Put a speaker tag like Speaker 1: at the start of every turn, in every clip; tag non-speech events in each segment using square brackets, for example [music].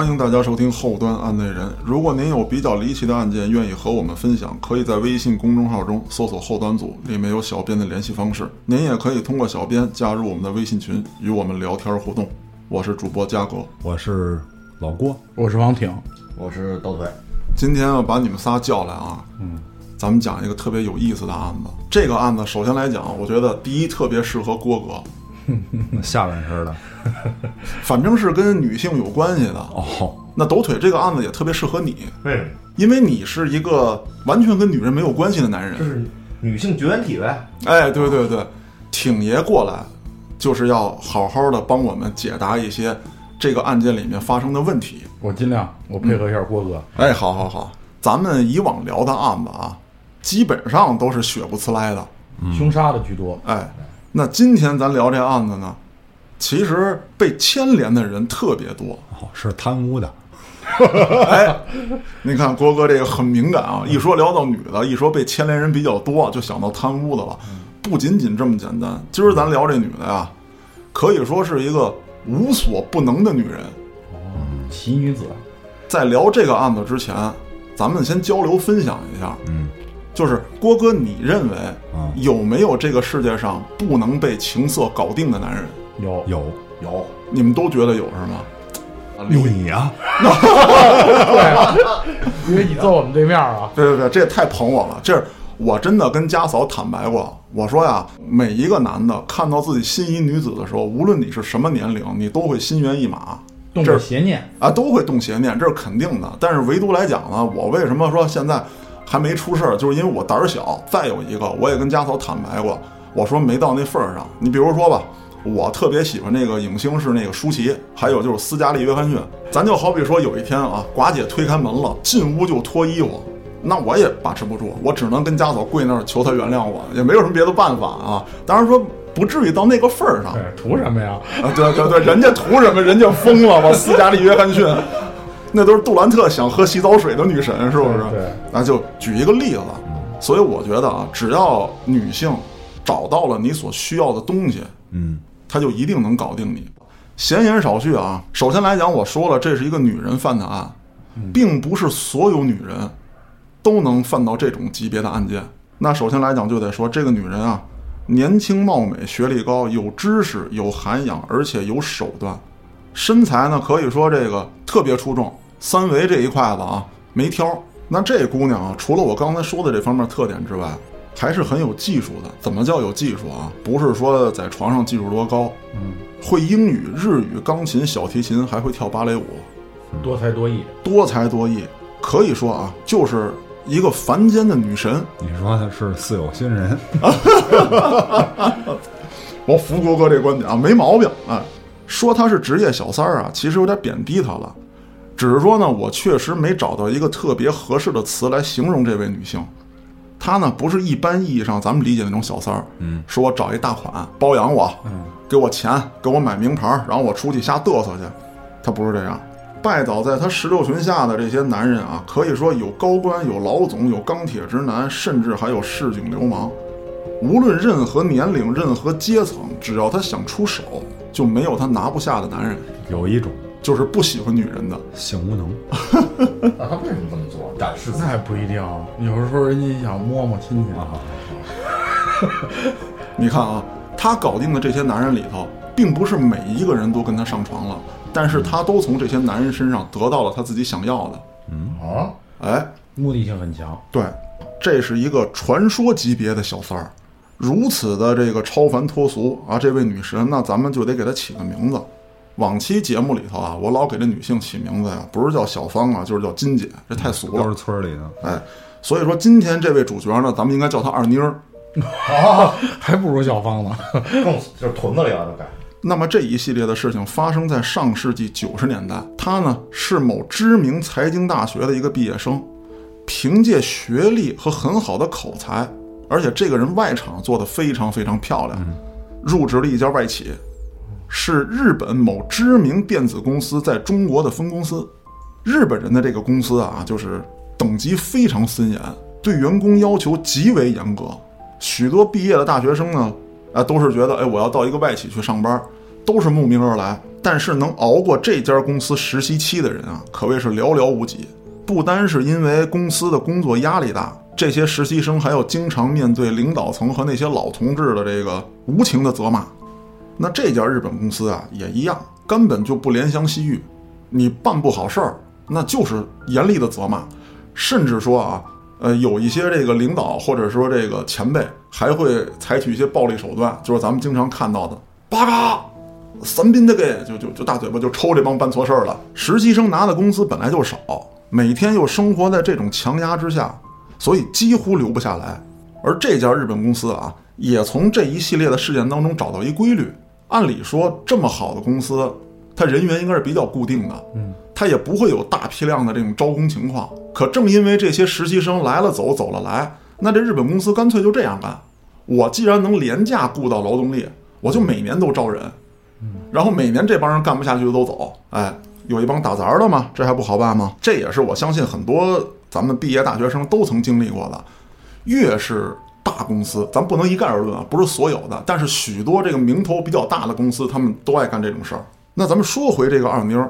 Speaker 1: 欢迎大家收听后端案内人。如果您有比较离奇的案件，愿意和我们分享，可以在微信公众号中搜索“后端组”，里面有小编的联系方式。您也可以通过小编加入我们的微信群，与我们聊天互动。我是主播嘉哥，
Speaker 2: 我是老郭，
Speaker 3: 我是王挺，
Speaker 4: 我是刀腿。
Speaker 1: 今天要把你们仨叫来啊，嗯，咱们讲一个特别有意思的案子。这个案子首先来讲，我觉得第一特别适合郭哥。[laughs]
Speaker 2: 下半身的，[laughs]
Speaker 1: 反正是跟女性有关系的
Speaker 2: 哦。
Speaker 1: 那抖腿这个案子也特别适合你，
Speaker 4: 为什么？
Speaker 1: 因为你是一个完全跟女人没有关系的男人，
Speaker 4: 就是女性绝缘体呗。
Speaker 1: 哎，对对对，挺爷过来就是要好好的帮我们解答一些这个案件里面发生的问题。
Speaker 3: 我尽量，我配合一下郭哥。
Speaker 1: 哎，好好好，咱们以往聊的案子啊，基本上都是血不呲来的，
Speaker 3: 凶杀的居多。
Speaker 1: 哎。那今天咱聊这案子呢，其实被牵连的人特别多，
Speaker 2: 哦，是贪污的。[laughs]
Speaker 1: 哎，你看郭哥这个很敏感啊，一说聊到女的，一说被牵连人比较多，就想到贪污的了。不仅仅这么简单，今儿咱聊这女的呀，可以说是一个无所不能的女人。
Speaker 3: 哦，奇女子。
Speaker 1: 在聊这个案子之前，咱们先交流分享一下。
Speaker 2: 嗯。
Speaker 1: 就是郭哥，你认为有没有这个世界上不能被情色搞定的男人？
Speaker 3: 有
Speaker 2: 有
Speaker 4: 有，
Speaker 1: 你们都觉得有是吗？
Speaker 2: 你呀，[laughs]
Speaker 3: 对，因为你坐我们对面啊。
Speaker 1: 对对对，这也太捧我了。这是我真的跟家嫂坦白过，我说呀，每一个男的看到自己心仪女子的时候，无论你是什么年龄，你都会心猿意马，
Speaker 3: 动着邪念
Speaker 1: 啊，都会动邪念，这是肯定的。但是唯独来讲呢，我为什么说现在？还没出事儿，就是因为我胆儿小。再有一个，我也跟家嫂坦白过，我说没到那份儿上。你比如说吧，我特别喜欢那个影星是那个舒淇，还有就是斯嘉丽·约翰逊。咱就好比说有一天啊，寡姐推开门了，进屋就脱衣服，那我也把持不住，我只能跟家嫂跪那儿求她原谅我，也没有什么别的办法啊。当然说不至于到那个份儿上。
Speaker 3: 图什么呀？
Speaker 1: 啊，对对对，人家图什么？人家疯了吧？斯嘉丽·约翰逊。那都是杜兰特想喝洗澡水的女神，是不是？
Speaker 3: 对，
Speaker 1: 那就举一个例子。所以我觉得啊，只要女性找到了你所需要的东西，
Speaker 2: 嗯，
Speaker 1: 她就一定能搞定你。闲言少叙啊，首先来讲，我说了，这是一个女人犯的案，并不是所有女人都能犯到这种级别的案件。那首先来讲，就得说这个女人啊，年轻貌美，学历高，有知识，有涵养，而且有手段。身材呢，可以说这个特别出众，三围这一块子啊没挑。那这姑娘啊，除了我刚才说的这方面特点之外，还是很有技术的。怎么叫有技术啊？不是说在床上技术多高，
Speaker 3: 嗯，
Speaker 1: 会英语、日语、钢琴、小提琴，还会跳芭蕾舞，
Speaker 3: 多才多艺，
Speaker 1: 多才多艺，可以说啊，就是一个凡间的女神。
Speaker 2: 你说她是似有心人？[laughs] [laughs]
Speaker 1: 我服国哥这观点啊，没毛病啊。说他是职业小三儿啊，其实有点贬低他了。只是说呢，我确实没找到一个特别合适的词来形容这位女性。她呢，不是一般意义上咱们理解那种小三儿。
Speaker 2: 嗯，
Speaker 1: 说我找一大款包养我，
Speaker 3: 嗯，
Speaker 1: 给我钱，给我买名牌，然后我出去瞎嘚瑟去。她不是这样。拜倒在她石榴裙下的这些男人啊，可以说有高官，有老总，有钢铁直男，甚至还有市井流氓。无论任何年龄、任何阶层，只要他想出手。就没有他拿不下的男人。
Speaker 2: 有一种
Speaker 1: 就是不喜欢女人的
Speaker 2: 性无能。
Speaker 4: 那他为什么这么做？展示？
Speaker 3: 那也不一定。有时候人家想摸摸亲戚
Speaker 2: 啊。[laughs]
Speaker 1: 你看啊，他搞定的这些男人里头，并不是每一个人都跟他上床了，但是他都从这些男人身上得到了他自己想要的。
Speaker 2: 嗯
Speaker 4: 啊，
Speaker 1: 哎，
Speaker 3: 目的性很强。
Speaker 1: 对，这是一个传说级别的小三儿。如此的这个超凡脱俗啊，这位女神，那咱们就得给她起个名字。往期节目里头啊，我老给这女性起名字呀，不是叫小芳啊，就是叫金姐，这太俗了。
Speaker 2: 都是村里的。
Speaker 1: 哎，所以说今天这位主角呢，咱们应该叫她二妮儿。
Speaker 4: 啊，[laughs]
Speaker 3: 还不如小芳呢，
Speaker 4: 更就是屯子里了，都该。
Speaker 1: 那么这一系列的事情发生在上世纪九十年代，她呢是某知名财经大学的一个毕业生，凭借学历和很好的口才。而且这个人外场做的非常非常漂亮，入职了一家外企，是日本某知名电子公司在中国的分公司。日本人的这个公司啊，就是等级非常森严，对员工要求极为严格。许多毕业的大学生呢，啊，都是觉得，哎，我要到一个外企去上班，都是慕名而来。但是能熬过这家公司实习期的人啊，可谓是寥寥无几。不单是因为公司的工作压力大，这些实习生还要经常面对领导层和那些老同志的这个无情的责骂。那这家日本公司啊，也一样，根本就不怜香惜玉。你办不好事儿，那就是严厉的责骂，甚至说啊，呃，有一些这个领导或者说这个前辈还会采取一些暴力手段，就是咱们经常看到的八嘎。三宾的给就就就大嘴巴就抽这帮办错事儿了。实习生拿的工资本来就少，每天又生活在这种强压之下，所以几乎留不下来。而这家日本公司啊，也从这一系列的事件当中找到一规律。按理说，这么好的公司，它人员应该是比较固定的，嗯，它也不会有大批量的这种招工情况。可正因为这些实习生来了走，走了来，那这日本公司干脆就这样干：我既然能廉价雇到劳动力，我就每年都招人。然后每年这帮人干不下去就都走，哎，有一帮打杂的嘛，这还不好办吗？这也是我相信很多咱们毕业大学生都曾经历过的。越是大公司，咱不能一概而论啊，不是所有的，但是许多这个名头比较大的公司，他们都爱干这种事儿。那咱们说回这个二妞，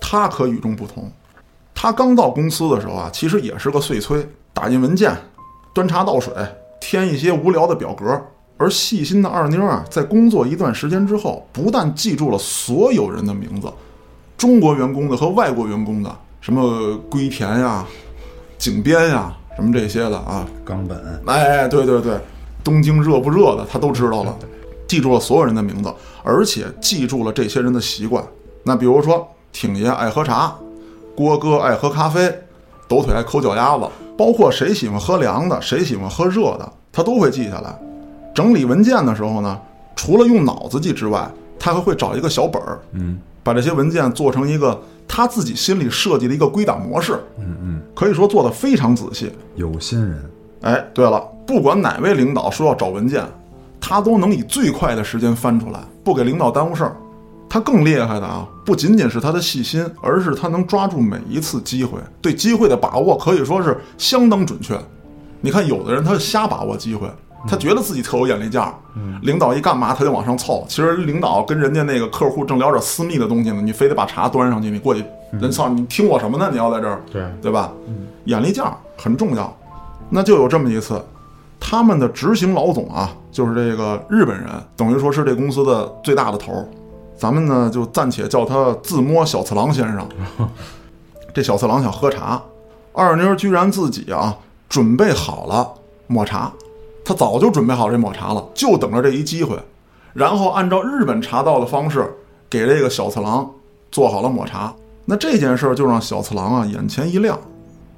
Speaker 1: 她可与众不同。她刚到公司的时候啊，其实也是个碎催，打印文件、端茶倒水、填一些无聊的表格。而细心的二妞啊，在工作一段时间之后，不但记住了所有人的名字，中国员工的和外国员工的，什么龟田呀、井边呀，什么这些的啊，
Speaker 2: 冈本，
Speaker 1: 哎，对对对，东京热不热的，他都知道了，记住了所有人的名字，而且记住了这些人的习惯。那比如说，挺爷爱喝茶，郭哥爱喝咖啡，抖腿爱抠脚丫子，包括谁喜欢喝凉的，谁喜欢喝热的，他都会记下来。整理文件的时候呢，除了用脑子记之外，他还会找一个小本儿，
Speaker 2: 嗯，
Speaker 1: 把这些文件做成一个他自己心里设计的一个归档模式，
Speaker 2: 嗯嗯，
Speaker 1: 可以说做的非常仔细。
Speaker 2: 有心人，
Speaker 1: 哎，对了，不管哪位领导说要找文件，他都能以最快的时间翻出来，不给领导耽误事儿。他更厉害的啊，不仅仅是他的细心，而是他能抓住每一次机会，对机会的把握可以说是相当准确。你看，有的人他瞎把握机会。他觉得自己特有眼力劲儿，领导一干嘛他就往上凑。其实领导跟人家那个客户正聊点私密的东西呢，你非得把茶端上去，你过去，人操你听我什么呢？你要在这儿，
Speaker 3: 对
Speaker 1: 对吧？眼力劲儿很重要。那就有这么一次，他们的执行老总啊，就是这个日本人，等于说是这公司的最大的头儿。咱们呢就暂且叫他自摸小次郎先生。[laughs] 这小次郎想喝茶，二妞居然自己啊准备好了抹茶。他早就准备好这抹茶了，就等着这一机会，然后按照日本茶道的方式给这个小次郎做好了抹茶。那这件事儿就让小次郎啊眼前一亮，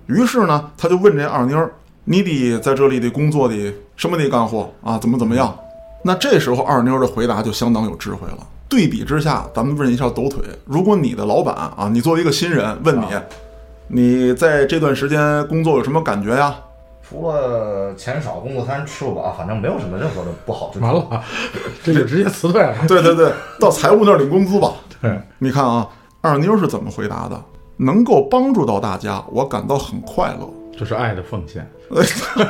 Speaker 1: 于是呢，他就问这二妞儿：“你得在这里的工作的什么得干活啊？怎么怎么样？”那这时候二妞的回答就相当有智慧了。对比之下，咱们问一下抖腿：如果你的老板啊，你作为一个新人问你，你在这段时间工作有什么感觉呀？
Speaker 4: 除了钱少、工作餐吃不饱，反正没有什么任何的不好之处。
Speaker 3: 完了，这就直接辞退了。
Speaker 1: 对对对，到财务那儿领工资吧。
Speaker 3: 对，
Speaker 1: 你看啊，二妞是怎么回答的？能够帮助到大家，我感到很快乐。
Speaker 3: 这是爱的奉献。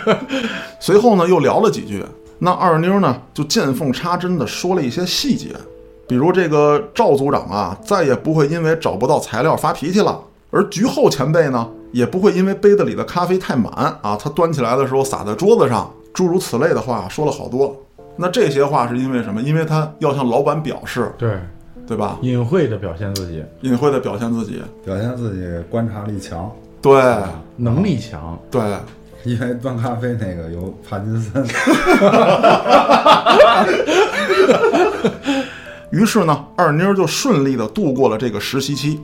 Speaker 3: [laughs]
Speaker 1: 随后呢，又聊了几句。那二妞呢，就见缝插针的说了一些细节，比如这个赵组长啊，再也不会因为找不到材料发脾气了，而局后前辈呢。也不会因为杯子里的咖啡太满啊，他端起来的时候洒在桌子上，诸如此类的话说了好多。那这些话是因为什么？因为他要向老板表示，
Speaker 3: 对
Speaker 1: 对吧？
Speaker 3: 隐晦的表现自己，
Speaker 1: 隐晦的表现自己，
Speaker 2: 表现自己观察力强，
Speaker 1: 对
Speaker 3: 能力强。
Speaker 1: 对，
Speaker 2: 因为端咖啡那个有帕金森。[laughs]
Speaker 1: 于是呢，二妞就顺利的度过了这个实习期。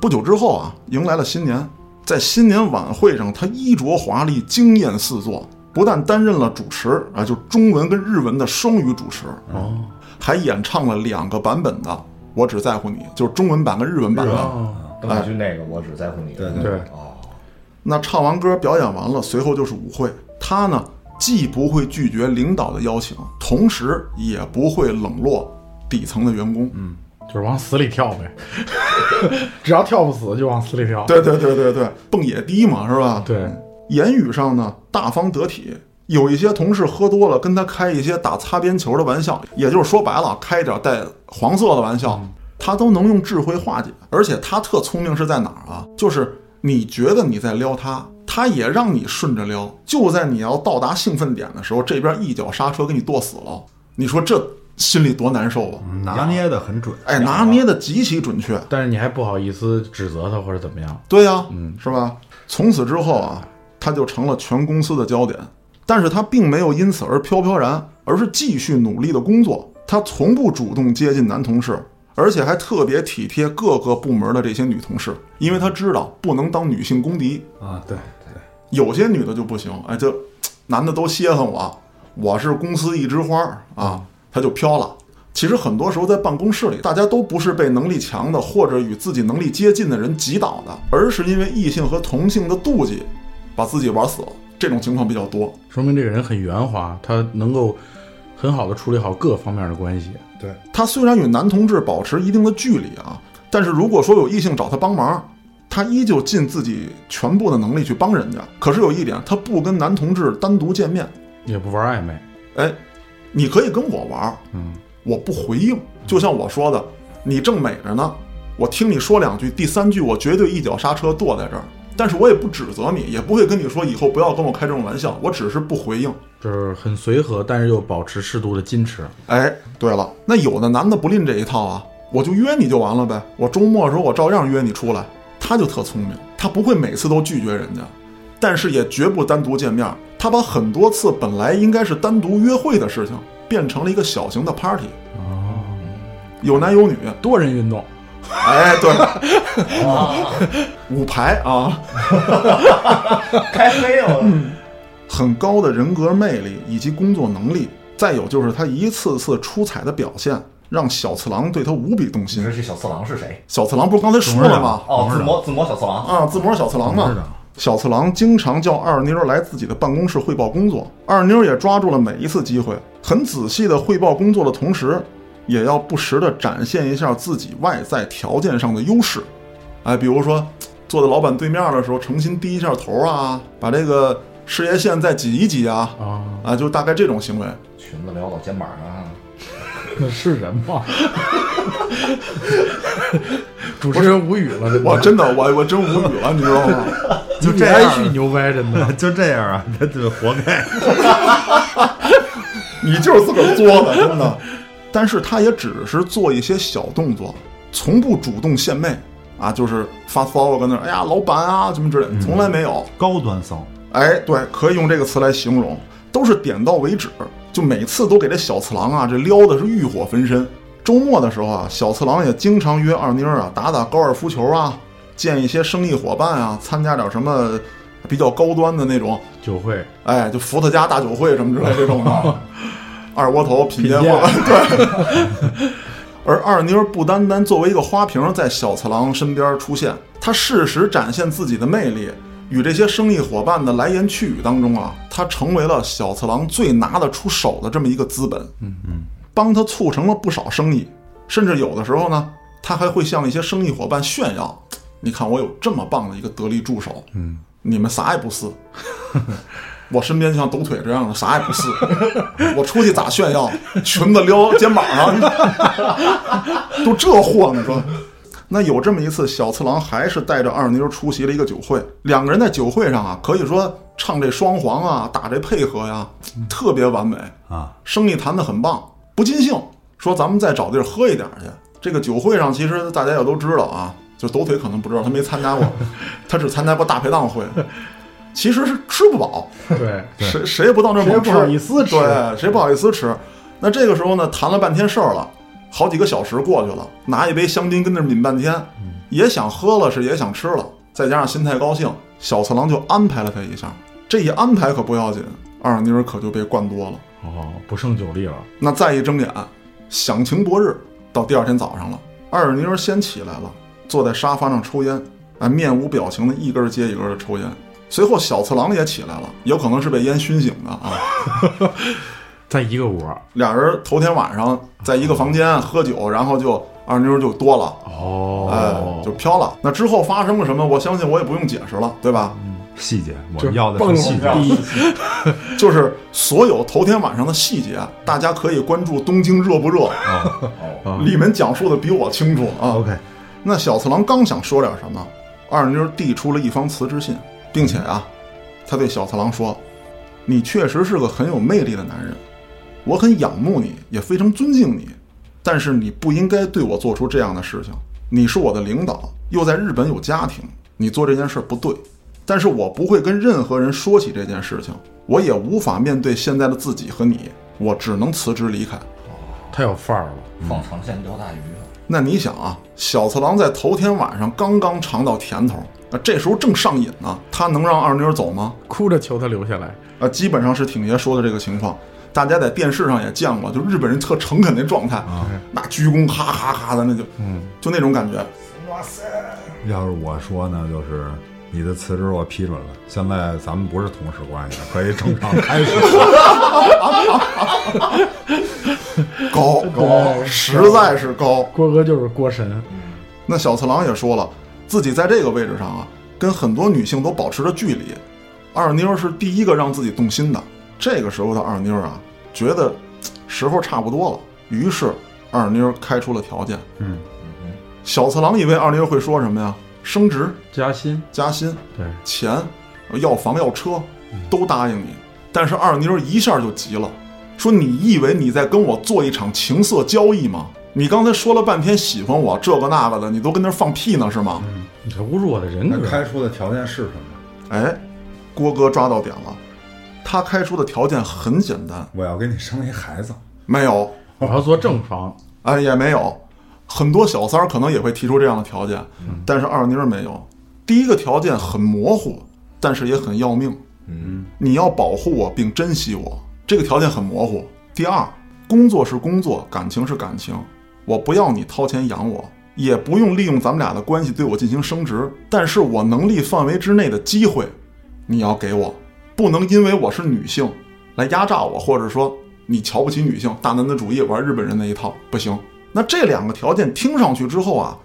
Speaker 1: 不久之后啊，迎来了新年。在新年晚会上，他衣着华丽，惊艳四座，不但担任了主持啊，就中文跟日文的双语主持
Speaker 3: 哦，
Speaker 1: 还演唱了两个版本的《我只在乎你》，就是中文版跟日文版的。
Speaker 3: 哦，
Speaker 4: 邓丽君那个我只在乎你。
Speaker 2: 对
Speaker 3: 对，
Speaker 4: 哦，
Speaker 1: 那唱完歌，表演完了，随后就是舞会。他呢，既不会拒绝领导的邀请，同时也不会冷落底层的员工。
Speaker 2: 嗯。
Speaker 3: 就是往死里跳呗，只要跳不死就往死里跳。
Speaker 1: 对对对对对，蹦野迪嘛，是吧？
Speaker 3: 对，
Speaker 1: 言语上呢大方得体，有一些同事喝多了跟他开一些打擦边球的玩笑，也就是说白了，开一点带黄色的玩笑，他都能用智慧化解。而且他特聪明是在哪儿啊？就是你觉得你在撩他，他也让你顺着撩。就在你要到达兴奋点的时候，这边一脚刹车给你剁死了。你说这心里多难受啊！
Speaker 2: 拿捏的很准。
Speaker 1: 哎，拿捏的极其准确。
Speaker 3: 但是你还不好意思指责他或者怎么样。
Speaker 1: 对呀、嗯，是吧？从此之后啊，他就成了全公司的焦点。但是他并没有因此而飘飘然，而是继续努力的工作。他从不主动接近男同事，而且还特别体贴各个部门的这些女同事，因为他知道不能当女性公敌。
Speaker 2: 啊，对对，
Speaker 1: 有些女的就不行，哎，就 [tsk] 男的都稀罕我，我是公司一枝花儿啊，他就飘了。其实很多时候在办公室里，大家都不是被能力强的或者与自己能力接近的人挤倒的，而是因为异性和同性的妒忌，把自己玩死了。这种情况比较多。
Speaker 3: 说明这个人很圆滑，他能够很好的处理好各方面的关系。
Speaker 2: 对，
Speaker 1: 他虽然与男同志保持一定的距离啊，但是如果说有异性找他帮忙，他依旧尽自己全部的能力去帮人家。可是有一点，他不跟男同志单独见面。
Speaker 3: 也不玩暧昧，
Speaker 1: 哎，你可以跟我玩，
Speaker 3: 嗯，
Speaker 1: 我不回应。就像我说的，你正美着呢，我听你说两句，第三句我绝对一脚刹车跺在这儿。但是我也不指责你，也不会跟你说以后不要跟我开这种玩笑，我只是不回应。
Speaker 3: 就是很随和，但是又保持适度的矜持。
Speaker 1: 哎，对了，那有的男的不吝这一套啊，我就约你就完了呗。我周末的时候我照样约你出来。他就特聪明，他不会每次都拒绝人家，但是也绝不单独见面。他把很多次本来应该是单独约会的事情，变成了一个小型的 party，
Speaker 3: 哦，
Speaker 1: 有男有女。
Speaker 3: 多人运动，
Speaker 1: 哎，对，
Speaker 4: 啊，
Speaker 1: 五排啊，
Speaker 4: 开黑了，
Speaker 1: 很高的人格魅力以及工作能力，再有就是他一次次出彩的表现，让小次郎对他无比动心
Speaker 4: 你说。这小次郎是谁？
Speaker 1: 小次郎不是刚才说了吗？
Speaker 4: 哦，自摸自摸小次郎。
Speaker 1: 啊，自摸小次郎嘛。小次郎经常叫二妞来自己的办公室汇报工作，二妞也抓住了每一次机会，很仔细的汇报工作的同时，也要不时的展现一下自己外在条件上的优势。哎，比如说坐在老板对面的时候，诚心低一下头啊，把这个事业线再挤一挤啊，
Speaker 3: 啊，
Speaker 1: 啊，就大概这种行为。
Speaker 4: 裙子撩到肩膀上，
Speaker 3: 那 [laughs] 是人吗？[laughs] 主持人无语了，真的
Speaker 1: 我真的，我我真无语了，你知道吗？[laughs]
Speaker 2: 就这样
Speaker 3: 连续牛掰，真的。
Speaker 2: 就这样啊，他就活该。
Speaker 1: 你就是自个儿作的，真的。但是他也只是做一些小动作，从不主动献媚啊，就是发骚跟那儿，哎呀，老板啊，什么之类，从来没有。
Speaker 2: 高端骚，
Speaker 1: 哎，对，可以用这个词来形容，都是点到为止，就每次都给这小次郎啊，这撩的是欲火焚身。周末的时候啊，小次郎也经常约二妮儿啊打打高尔夫球啊，见一些生意伙伴啊，参加点什么比较高端的那种，
Speaker 3: 酒会，
Speaker 1: 哎，就伏特加大酒会什么之类这种的，[laughs] 二锅头品鉴
Speaker 3: 品
Speaker 1: 货，[laughs] 对。而二妮儿不单单作为一个花瓶在小次郎身边出现，她适时展现自己的魅力，与这些生意伙伴的来言去语当中啊，他成为了小次郎最拿得出手的这么一个资本。嗯嗯，帮他促成了不少生意，甚至有的时候呢，他还会向一些生意伙伴炫耀：“你看我有这么棒的一个得力助手，
Speaker 2: 嗯，
Speaker 1: 你们啥也不是。[laughs] ”我身边像抖腿这样的啥也不是，我出去咋炫耀？裙子撩肩膀上，[laughs] 都这货，你说？那有这么一次，小次郎还是带着二妞出席了一个酒会，两个人在酒会上啊，可以说唱这双簧啊，打这配合呀，特别完美
Speaker 2: 啊，
Speaker 1: 生意谈得很棒，不尽兴，说咱们再找地儿喝一点去。这个酒会上，其实大家也都知道啊，就抖腿可能不知道，他没参加过，[laughs] 他只参加过大排档会，其实是吃不饱，[laughs]
Speaker 3: 对，
Speaker 1: 谁谁也不到那儿猛吃，
Speaker 3: 谁不好意思吃
Speaker 1: 对，谁不好意思吃。那这个时候呢，谈了半天事儿了，好几个小时过去了，拿一杯香槟跟那儿抿半天，也想喝了，是也想吃了，再加上心态高兴，小次郎就安排了他一下。这一安排可不要紧，二妮儿可就被灌多了。
Speaker 3: 哦，不胜酒力了。
Speaker 1: 那再一睁眼，享晴博日，到第二天早上了，二妮儿先起来了，坐在沙发上抽烟，哎，面无表情的一根接一根的抽烟。随后小次郎也起来了，有可能是被烟熏醒的啊。[laughs]
Speaker 3: 在一个屋，
Speaker 1: 俩人头天晚上在一个房间喝酒，然后就二妞就多了，
Speaker 3: 哦，
Speaker 1: 哎，就飘了。那之后发生了什么？我相信我也不用解释了，对吧？
Speaker 2: 细节，我
Speaker 3: 就
Speaker 2: 要的
Speaker 3: 蹦
Speaker 2: 是细节。[laughs]
Speaker 1: 就是所有头天晚上的细节，大家可以关注东京热不热，
Speaker 2: 哦
Speaker 4: 哦，
Speaker 1: 里面讲述的比我清楚啊。
Speaker 2: ，OK，
Speaker 1: 那小次郎刚想说点什么，二妞递出了一封辞职信，并且啊，他对小次郎说：“你确实是个很有魅力的男人，我很仰慕你，也非常尊敬你，但是你不应该对我做出这样的事情。你是我的领导，又在日本有家庭，你做这件事不对。但是我不会跟任何人说起这件事情，我也无法面对现在的自己和你，我只能辞职离开。”
Speaker 3: 太有范儿了。
Speaker 4: 放长线钓大鱼啊，
Speaker 1: 那你想啊，小次郎在头天晚上刚刚尝到甜头，那这时候正上瘾呢，他能让二妞走吗？
Speaker 3: 哭着求他留下来，
Speaker 1: 啊，基本上是挺爷说的这个情况，大家在电视上也见过，就日本人特诚恳那状态啊，那鞠躬哈哈哈的，那就，嗯，就那种感觉。
Speaker 4: 哇塞，
Speaker 2: 要是我说呢，就是你的辞职我批准了，现在咱们不是同事关系了，可以正常开始。[laughs]
Speaker 1: 高 [laughs] 高，实在是高。
Speaker 3: 郭哥就是郭神，
Speaker 1: 那小次郎也说了，自己在这个位置上啊，跟很多女性都保持着距离。二妞是第一个让自己动心的。这个时候的二妞啊，觉得时候差不多了，于是二妞开出了条件。
Speaker 2: 嗯，
Speaker 1: 小次郎以为二妞会说什么呀？升职、
Speaker 3: 加薪，
Speaker 1: 加薪、
Speaker 3: 对，
Speaker 1: 钱、要房要车，都答应你。但是二妞一下就急了，说：“你以为你在跟我做一场情色交易吗？你刚才说了半天喜欢我，这个那个的，你都跟那儿放屁呢是吗？”
Speaker 3: 你这侮辱我的人格。
Speaker 2: 开出的条件是什么？
Speaker 1: 哎，郭哥抓到点了，他开出的条件很简单，
Speaker 2: 我要给你生一孩子。
Speaker 1: 没有，
Speaker 3: 我要做正房，
Speaker 1: 哎也没有，很多小三儿可能也会提出这样的条件，但是二妮儿没有。第一个条件很模糊，但是也很要命，
Speaker 4: 嗯，
Speaker 1: 你要保护我并珍惜我，这个条件很模糊。第二，工作是工作，感情是感情，我不要你掏钱养我，也不用利用咱们俩的关系对我进行升职，但是我能力范围之内的机会，你要给我，不能因为我是女性来压榨我，或者说你瞧不起女性，大男子主义玩日本人那一套不行。那这两个条件听上去之后啊，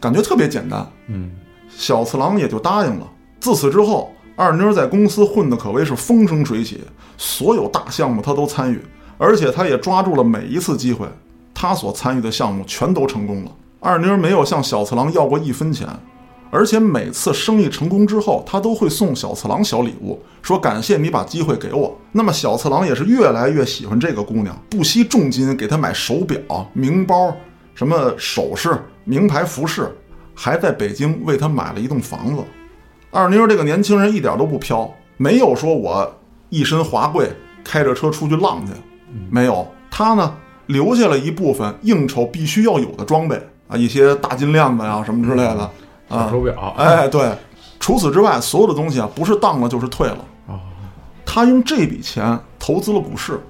Speaker 1: 感觉特别简单，
Speaker 3: 嗯，
Speaker 1: 小次郎也就答应了。自此之后，二妞在公司混得可谓是风生水起，所有大项目她都参与，而且她也抓住了每一次机会，她所参与的项目全都成功了。二妞没有向小次郎要过一分钱，而且每次生意成功之后，他都会送小次郎小礼物，说感谢你把机会给我。那么小次郎也是越来越喜欢这个姑娘，不惜重金给她买手表、名包、什么首饰、名牌服饰，还在北京为她买了一栋房子。二妞这个年轻人一点都不飘，没有说我一身华贵，开着车出去浪去，没有。他呢留下了一部分应酬必须要有的装备啊，一些大金链子呀、什么之类的
Speaker 3: 小
Speaker 1: 啊。
Speaker 3: 手表，
Speaker 1: 哎，对，除此之外，所有的东西啊，不是当了就是退了。
Speaker 3: 啊，
Speaker 1: 他用这笔钱投资了股市，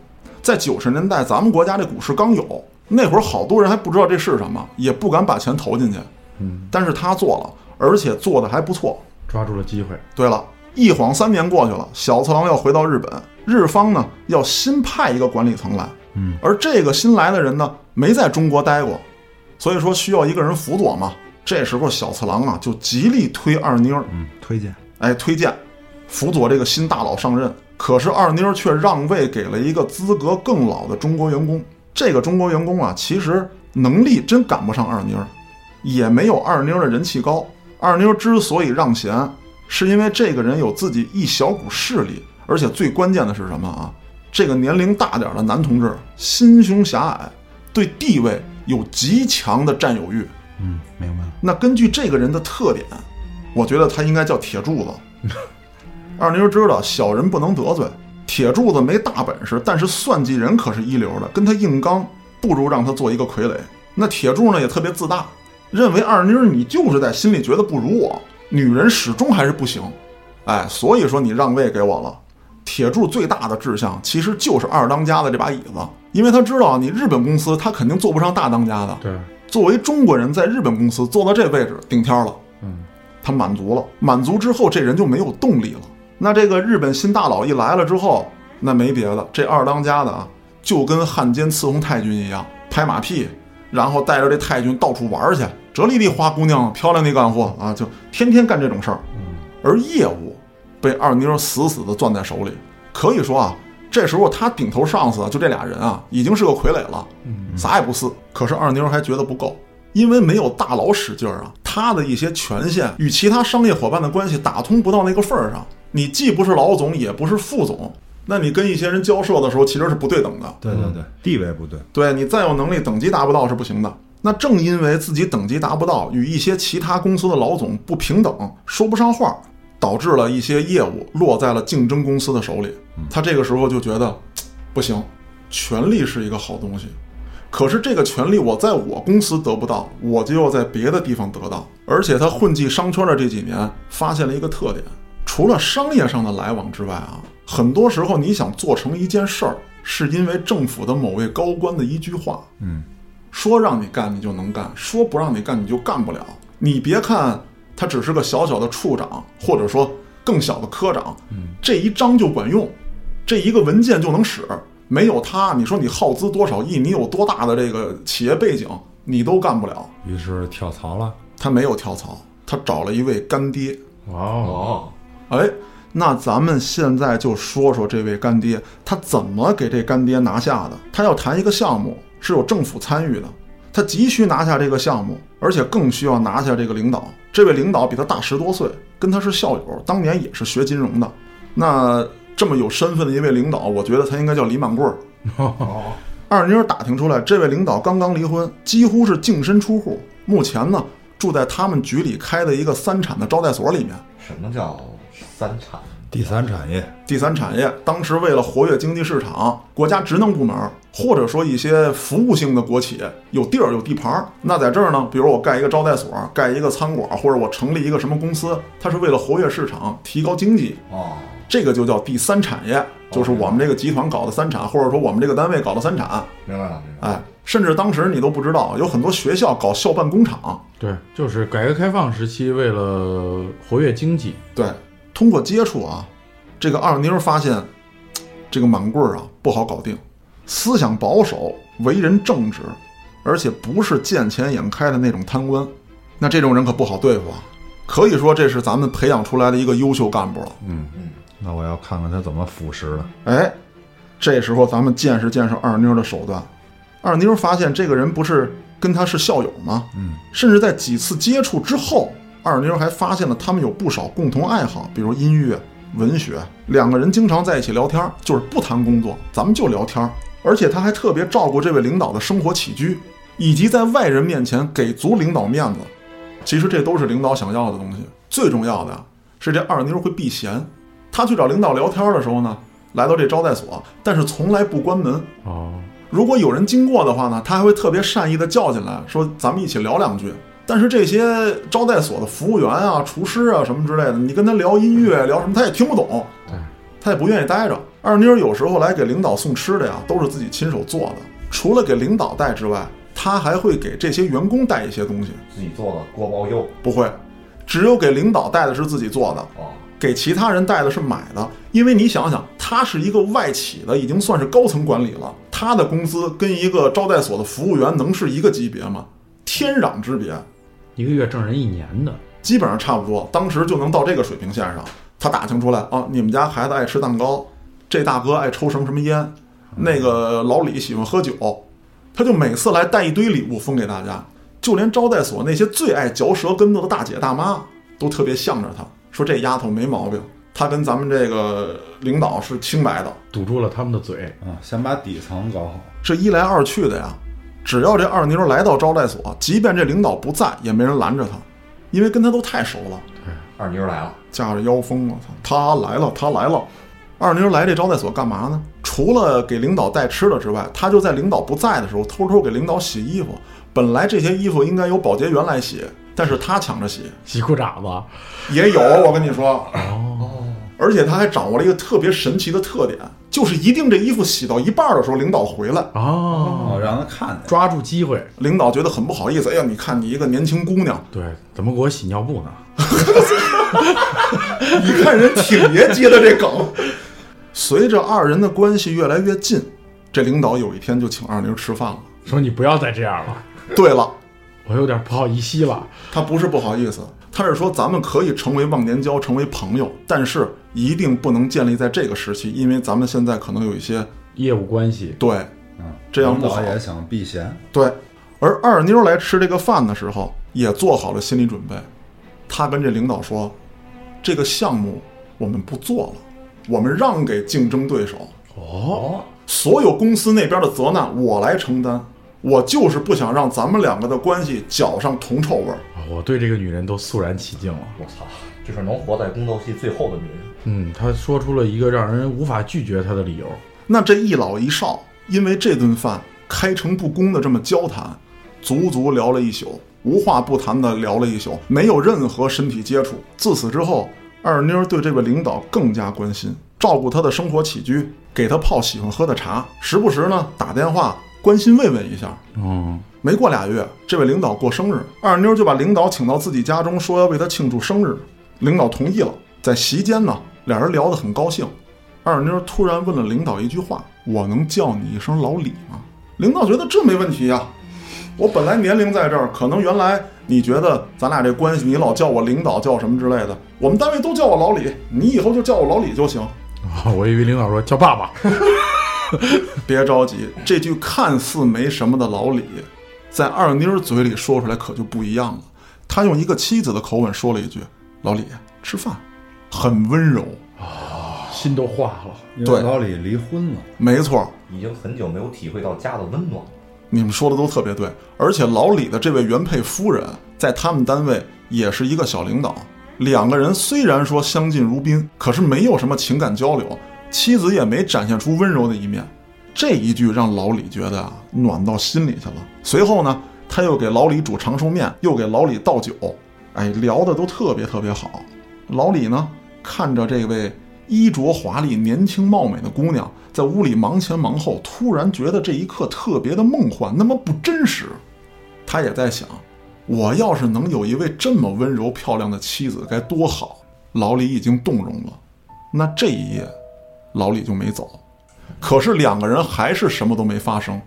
Speaker 1: 在九十年代，咱们国家这股市刚有，那会儿好多人还不知道这是什么，也不敢把钱投进去。
Speaker 3: 嗯，
Speaker 1: 但是他做了，而且做的还不错。
Speaker 3: 抓住了机会，
Speaker 1: 对了，一晃三年过去了，小次郎要回到日本，日方呢要新派一个管理层来，
Speaker 2: 嗯，
Speaker 1: 而这个新来的人呢没在中国待过，所以说需要一个人辅佐嘛。这时候小次郎啊就极力推二妞儿，
Speaker 2: 嗯，推荐。
Speaker 1: 哎，推荐辅佐这个新大佬上任。可是二妞儿却让位给了一个资格更老的中国员工。这个中国员工啊，其实能力真赶不上二妞儿，也没有二妞儿的人气高。二妞儿之所以让贤，是因为这个人有自己一小股势力，而且最关键的是什么啊？这个年龄大点儿的男同志心胸狭隘，对地位有极强的占有欲。
Speaker 2: 嗯，明白了。
Speaker 1: 那根据这个人的特点，我觉得他应该叫铁柱子。[laughs] 二妞知道小人不能得罪，铁柱子没大本事，但是算计人可是一流的，跟他硬刚，不如让他做一个傀儡。那铁柱呢也特别自大，认为二妞你就是在心里觉得不如我，女人始终还是不行。哎，所以说你让位给我了。铁柱最大的志向其实就是二当家的这把椅子，因为他知道你日本公司他肯定坐不上大当家的，
Speaker 3: 对，
Speaker 1: 作为中国人，在日本公司做到这位置顶天了，
Speaker 3: 嗯，
Speaker 1: 他满足了，满足之后，这人就没有动力了。那这个日本新大佬一来了之后，那没别的，这二当家的啊，就跟汉奸伺候太君一样，拍马屁，然后带着这太君到处玩去，这里的花姑娘漂亮的干活啊，就天天干这种事儿。而业务被二妞死死的攥在手里。可以说啊，这时候他顶头上司就这俩人啊，已经是个傀儡了，啥也不是。可是二妞还觉得不够，因为没有大佬使劲儿啊，他的一些权限与其他商业伙伴的关系打通不到那个份儿上。你既不是老总，也不是副总，那你跟一些人交涉的时候其实是不对等的。
Speaker 2: 对对对，地位不对，
Speaker 1: 对你再有能力，等级达不到是不行的。那正因为自己等级达不到，与一些其他公司的老总不平等，说不上话，导致了一些业务落在了竞争公司的手里。他这个时候就觉得，[tsk] 不行，权力是一个好东西，可是这个权力我在我公司得不到，我就要在别的地方得到。而且他混迹商圈的这几年，发现了一个特点，除了商业上的来往之外啊，很多时候你想做成一件事儿，是因为政府的某位高官的一句话。
Speaker 2: 嗯，
Speaker 1: 说让你干你就能干，说不让你干你就干不了。你别看他只是个小小的处长，或者说更小的科长，这一章就管用，这一个文件就能使。没有他，你说你耗资多少亿，你有多大的这个企业背景，你都干不了。
Speaker 2: 于是跳槽了。
Speaker 1: 他没有跳槽，他找了一位干爹。
Speaker 3: 哦，
Speaker 4: 哦，
Speaker 1: 哎，那咱们现在就说说这位干爹，他怎么给这干爹拿下的？他要谈一个项目，是有政府参与的，他急需拿下这个项目，而且更需要拿下这个领导。这位领导比他大十多岁，跟他是校友，当年也是学金融的。那这么有身份的一位领导，我觉得他应该叫李满贵儿。
Speaker 4: 哦，[laughs]
Speaker 1: 二妮儿打听出来，这位领导刚刚离婚，几乎是净身出户，目前呢住在他们局里开的一个三产的招待所里面。
Speaker 4: 什么叫三产？
Speaker 2: 第三产业，
Speaker 1: 第三产业当时为了活跃经济市场，国家职能部门或者说一些服务性的国企有地儿有地盘儿，那在这儿呢，比如我盖一个招待所，盖一个餐馆，或者我成立一个什么公司，它是为了活跃市场、提高经济，
Speaker 4: 哦，
Speaker 1: 这个就叫第三产业，就是我们这个集团搞的三产，或者说我们这个单位搞的三产。
Speaker 4: 明白了，明白了。
Speaker 1: 哎，甚至当时你都不知道，有很多学校搞校办工厂，
Speaker 3: 对，就是改革开放时期，为了活跃经济，
Speaker 1: 对，通过接触啊，这个二妞发现，这个满贵儿啊不好搞定，思想保守，为人正直，而且不是见钱眼开的那种贪官。那这种人可不好对付啊，可以说这是咱们培养出来的一个优秀干部了。
Speaker 2: 嗯
Speaker 4: 嗯，
Speaker 2: 那我要看看他怎么腐蚀的。
Speaker 1: 哎，这时候咱们见识见识二妞的手段。二妞发现这个人不是跟他是校友吗？
Speaker 2: 嗯，
Speaker 1: 甚至在几次接触之后，二妮儿还发现了他们有不少共同爱好，比如音乐、文学。两个人经常在一起聊天，就是不谈工作，咱们就聊天。而且他还特别照顾这位领导的生活起居，以及在外人面前给足领导面子。其实这都是领导想要的东西。最重要的是这二妞会避嫌。他去找领导聊天的时候呢，来到这招待所，但是从来不关门。
Speaker 3: 哦，
Speaker 1: 如果有人经过的话呢，他还会特别善意的叫进来，说咱们一起聊两句。但是这些招待所的服务员啊、厨师啊什么之类的，你跟他聊音乐、聊什么，他也听不懂，
Speaker 3: 对，
Speaker 1: 他也不愿意待着。二妮儿有时候来给领导送吃的呀，都是自己亲手做的。除了给领导带之外，他还会给这些员工带一些东西。
Speaker 4: 自己做的锅包肉。
Speaker 1: 不会，只有给领导带的是自己做的。
Speaker 4: 哦，
Speaker 1: 给其他人带的是买的，因为你想想，他是一个外企的，已经算是高层管理了，他的工资跟一个招待所的服务员能是一个级别吗？天壤之别，
Speaker 3: 一个月挣人一年的，
Speaker 1: 基本上差不多，当时就能到这个水平线上。他打听出来啊，你们家孩子爱吃蛋糕，这大哥爱抽什么什么烟，那个老李喜欢喝酒，他就每次来带一堆礼物分给大家，就连招待所那些最爱嚼舌根子的大姐大妈都特别向着他，说这丫头没毛病，她跟咱们这个领导是清白的。
Speaker 3: 堵住了他们的嘴。
Speaker 2: 啊，先把底层搞好。
Speaker 1: 这一来二去的呀，只要这二妞来到招待所，即便这领导不在，也没人拦着她，因为跟他都太熟了。
Speaker 4: 二妞来了，
Speaker 1: 架着腰封，我操，他来了，他来了。二妞来这招待所干嘛呢？除了给领导带吃的之外，他就在领导不在的时候偷偷给领导洗衣服。本来这些衣服应该由保洁员来洗，但是他抢着洗，
Speaker 3: 洗裤衩子，
Speaker 1: 也有。我跟你说，
Speaker 3: 哦，
Speaker 1: 而且他还掌握了一个特别神奇的特点，就是一定这衣服洗到一半的时候，领导回来，
Speaker 3: 啊，
Speaker 2: 哦，让他看见。
Speaker 3: 抓住机会，
Speaker 1: 领导觉得很不好意思。哎呀，你看你一个年轻姑娘，
Speaker 3: 对，怎么给我洗尿布呢？[laughs]
Speaker 1: 你看人挺爷接的这梗。随着二人的关系越来越近，这领导有一天就请二妞吃饭了。
Speaker 3: 说你不要再这样了，
Speaker 1: 对了，
Speaker 3: 我有点不好意思了。
Speaker 1: 他不是不好意思，他是说咱们可以成为忘年交，成为朋友，但是一定不能建立在这个时期，因为咱们现在可能有一些
Speaker 3: 业务关系，
Speaker 1: 对
Speaker 2: 嗯，
Speaker 1: 这样不好
Speaker 2: 也想避嫌，
Speaker 1: 对。而二妞来吃这个饭的时候，也做好了心理准备。她跟这领导说：“这个项目我们不做了，我们让给竞争对手。
Speaker 3: 哦，
Speaker 1: 所有公司那边的责难我来承担。我就是不想让咱们两个的关系搅上铜臭味儿。
Speaker 3: 啊我对这个女人都肃然起敬了。
Speaker 4: 我操，这是能活在宫斗戏最后的女人。
Speaker 3: 嗯，她说出了一个让人无法拒绝她的理由。
Speaker 1: 那这一老一少，因为这顿饭开诚布公的这么交谈，足足聊了一宿，无话不谈的聊了一宿，没有任何身体接触。自此之后，二妞对这位领导更加关心，照顾他的生活起居，给他泡喜欢喝的茶，时不时呢打电话关心慰问一下。
Speaker 3: 嗯，
Speaker 1: 没过俩月，这位领导过生日，二妞就把领导请到自己家中，说要为他庆祝生日。领导同意了，在席间呢，俩人聊得很高兴。二妞突然问了领导一句话：“我能叫你一声老李吗？”领导觉得这没问题呀、我本来年龄在这儿，可能原来你觉得咱俩这关系，你老叫我领导叫什么之类的，我们单位都叫我老李，你以后就叫我老李就行。
Speaker 3: 啊，[laughs] 我以为领导说叫爸爸。[laughs]
Speaker 1: 别着急，这句看似没什么的老李，在二妮嘴里说出来可就不一样了。他用一个妻子的口吻说了一句：“老李，吃饭。”很温柔啊，
Speaker 3: 心都化了。
Speaker 1: 对
Speaker 2: 因为老李离婚了，
Speaker 1: 没错，
Speaker 4: 已经很久没有体会到家的温暖。
Speaker 1: 你们说的都特别对。而且老李的这位原配夫人，在他们单位也是一个小领导。两个人虽然说相敬如宾，可是没有什么情感交流，妻子也没展现出温柔的一面。这一句让老李觉得啊，暖到心里去了。随后呢，他又给老李煮长寿面，又给老李倒酒，哎，聊的都特别特别好。老李呢，看着这位衣着华丽、年轻貌美的姑娘在屋里忙前忙后，突然觉得这一刻特别的梦幻，那么不真实。他也在想，我要是能有一位这么温柔漂亮的妻子，该多好。老李已经动容了，那这一夜，老李就没走。可是两个人还是什么都没发生。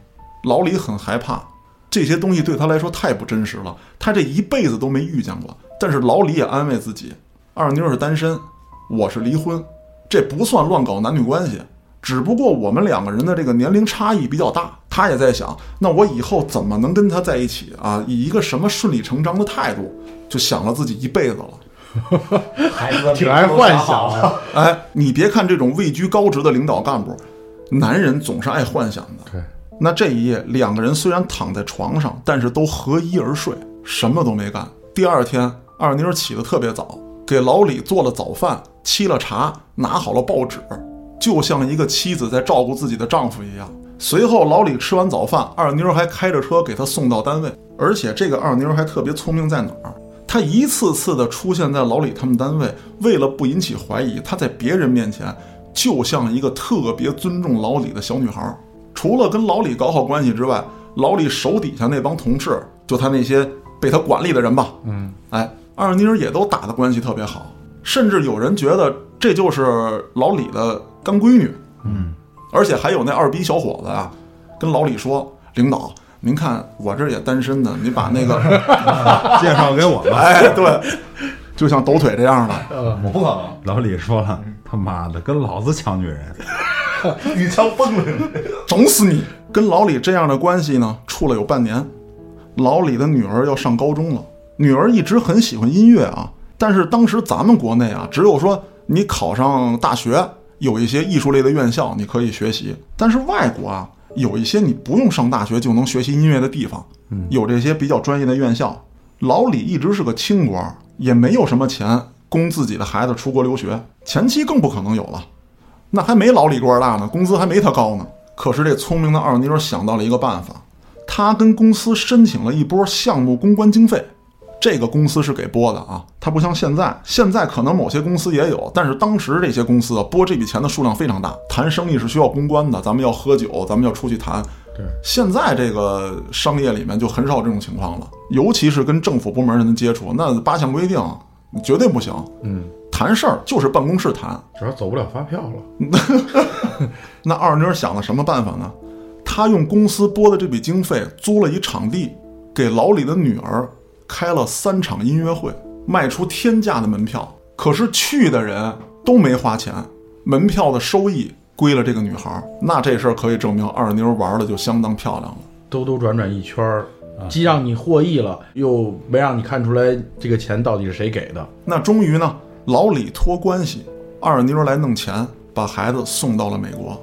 Speaker 1: 老李很害怕，这些东西对他来说太不真实了，他这一辈子都没遇见过。但是老李也安慰自己，二妞是单身，我是离婚，这不算乱搞男女关系，只不过我们两个人的这个年龄差异比较大。他也在想，那我以后怎么能跟他在一起啊？以一个什么顺理成章的态度，就想了自己一辈子了。
Speaker 4: 孩子
Speaker 3: 挺爱幻想的。
Speaker 1: 哎，你别看这种位居高职的领导干部，男人总是爱幻想的。
Speaker 3: 对，
Speaker 1: 那这一夜，两个人虽然躺在床上，但是都合衣而睡，什么都没干。第二天，二妞起得特别早，给老李做了早饭，沏了茶，拿好了报纸，就像一个妻子在照顾自己的丈夫一样。随后，老李吃完早饭，二妞还开着车给他送到单位。而且，这个二妞还特别聪明，在哪儿？她一次次的出现在老李他们单位，为了不引起怀疑，她在别人面前就像一个特别尊重老李的小女孩儿。除了跟老李搞好关系之外，老李手底下那帮同事，就他那些被他管理的人吧，
Speaker 3: 嗯，
Speaker 1: 哎，二妮儿也都打的关系特别好，甚至有人觉得这就是老李的干闺女。
Speaker 2: 嗯，
Speaker 1: 而且还有那二逼小伙子啊，跟老李说：“领导，您看我这也单身的，你把那个，[laughs]
Speaker 2: 介绍给我吧。
Speaker 1: 哎，对，就像抖腿这样的，
Speaker 4: 我不可能，
Speaker 2: 老李说了，他妈的跟老子抢女人，[laughs]
Speaker 4: 你枪崩了。[laughs]
Speaker 1: 整死你！”跟老李这样的关系呢，处了有半年。老李的女儿要上高中了，女儿一直很喜欢音乐啊，但是当时咱们国内啊，只有说你考上大学，有一些艺术类的院校你可以学习，但是外国啊，有一些你不用上大学就能学习音乐的地方，有这些比较专业的院校。老李一直是个清官，也没有什么钱供自己的孩子出国留学，前期更不可能有了。那还没老李官大呢，工资还没他高呢。可是这聪明的二妞想到了一个办法，他跟公司申请了一波项目公关经费，这个公司是给拨的啊，它不像现在，现在可能某些公司也有，但是当时这些公司啊拨这笔钱的数量非常大，谈生意是需要公关的，咱们要喝酒，咱们要出去谈。
Speaker 3: 对，
Speaker 1: 现在这个商业里面就很少这种情况了，尤其是跟政府部门人的接触，那八项规定绝对不行。
Speaker 3: 嗯，
Speaker 1: 谈事儿就是办公室谈，
Speaker 3: 主要走不了发票了，[laughs]
Speaker 1: 那二妞想了什么办法呢？她用公司拨的这笔经费租了一场地，给老李的女儿开了三场音乐会。卖出天价的门票，可是去的人都没花钱，门票的收益归了这个女孩儿。那这事儿可以证明二妞玩的就相当漂亮了。
Speaker 3: 兜兜转转一圈儿，既让你获益了，又没让你看出来这个钱到底是谁给的。
Speaker 1: 那终于呢，老李托关系，二妞来弄钱，把孩子送到了美国。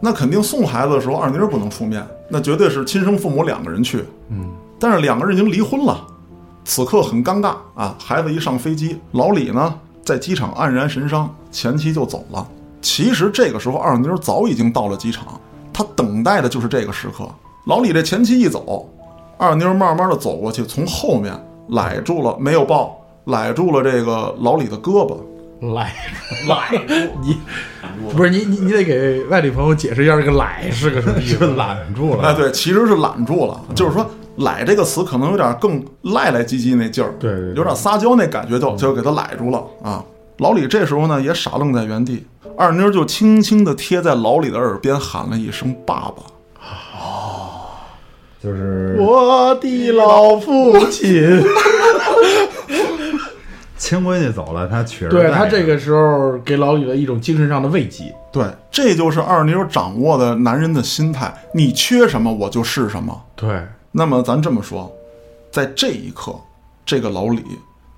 Speaker 1: 那肯定送孩子的时候，二妞不能出面，那绝对是亲生父母两个人去。
Speaker 3: 嗯，
Speaker 1: 但是两个人已经离婚了，此刻很尴尬啊！孩子一上飞机，老李呢在机场黯然神伤，前妻就走了。其实这个时候，二妞早已经到了机场，她等待的就是这个时刻。老李这前妻一走，二妞慢慢的走过去，从后面揽住了，没有抱，揽住了这个老李的胳膊。
Speaker 3: 赖赖你不是你你你得给外地朋友解释一下这个揽是个什么意
Speaker 2: 是
Speaker 3: 思？[laughs]
Speaker 2: 揽住了。
Speaker 1: 哎，对，其实是揽住了，就是说“揽”这个词可能有点更赖赖唧唧那劲儿，
Speaker 3: 对对对
Speaker 1: 有点撒娇那感觉就，就给他揽住了啊。老李这时候呢也傻愣在原地，二妞就轻轻地贴在老李的耳边喊了一声“爸爸
Speaker 2: 就是
Speaker 3: 我的老父亲，[laughs]
Speaker 2: 亲闺女走了，他取而
Speaker 3: 对他这个时候给老李的一种精神上的慰藉。”。
Speaker 1: 对，这就是二妞掌握的男人的心态，你缺什么我就是什么。
Speaker 3: 对，
Speaker 1: 那么咱这么说，在这一刻，这个老李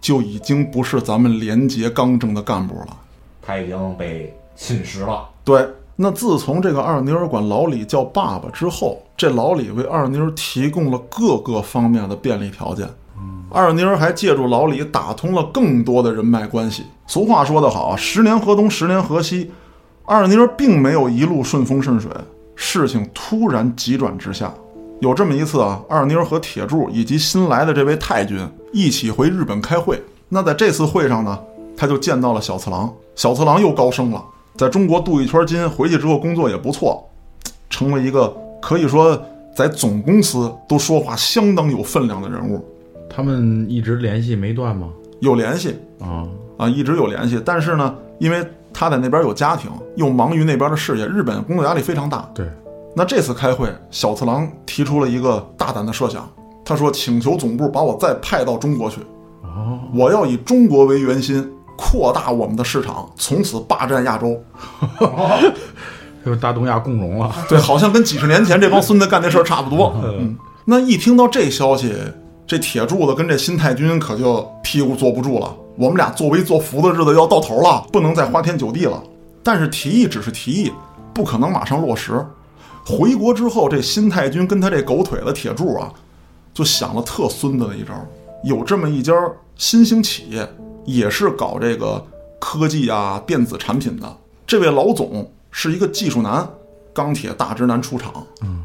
Speaker 1: 就已经不是咱们廉洁刚正的干部了。
Speaker 4: 他已经被侵蚀了。
Speaker 1: 对，那自从这个二妞儿管老李叫爸爸之后，这老李为二妞儿提供了各个方面的便利条件。二妞儿还借助老李打通了更多的人脉关系。俗话说得好啊，十年河东，十年河西。二妞儿并没有一路顺风顺水，事情突然急转直下。有这么一次啊，二妞儿和铁柱以及新来的这位太君一起回日本开会。那在这次会上呢，他就见到了小次郎。小次郎又高升了，在中国镀一圈金，回去之后工作也不错，成为一个可以说在总公司都说话相当有分量的人物。
Speaker 3: 他们一直联系没断吗？
Speaker 1: 有联系
Speaker 3: 啊，
Speaker 1: 啊，一直有联系，但是呢，因为他在那边有家庭，又忙于那边的事业，日本工作压力非常大。
Speaker 3: 对，
Speaker 1: 那这次开会，小次郎提出了一个大胆的设想，他说：“请求总部把我再派到中国去，
Speaker 3: 哦，
Speaker 1: 我要以中国为圆心，扩大我们的市场，从此霸占亚洲。
Speaker 3: 就是大东亚共荣了。[laughs] ”
Speaker 1: 对，好像跟几十年前这帮孙子干那事儿差不多。[laughs] 嗯，那一听到这消息，这铁柱子跟这新太君可就屁股坐不住了。我们俩作威作福的日子要到头了，不能再花天酒地了。但是提议只是提议，不可能马上落实。回国之后，这新太君跟他这狗腿子铁柱啊，就想了特孙子的一招。有这么一家新兴企业，也是搞这个科技啊、电子产品的。这位老总是一个技术男，钢铁大直男出场。嗯，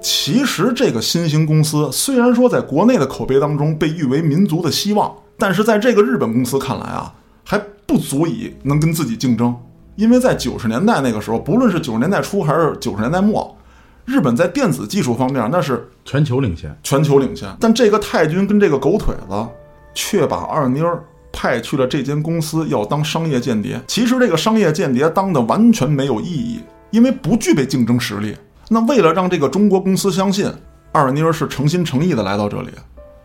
Speaker 1: 其实这个新兴公司虽然说在国内的口碑当中被誉为民族的希望，但是在这个日本公司看来啊，还不足以能跟自己竞争。因为在九十年代那个时候，不论是九十年代初还是九十年代末，日本在电子技术方面那是
Speaker 3: 全球领先，
Speaker 1: 全球领先。但这个太君跟这个狗腿子却把二妮儿派去了这间公司，要当商业间谍。其实这个商业间谍当的完全没有意义，因为不具备竞争实力。那为了让这个中国公司相信二妮儿是诚心诚意的来到这里，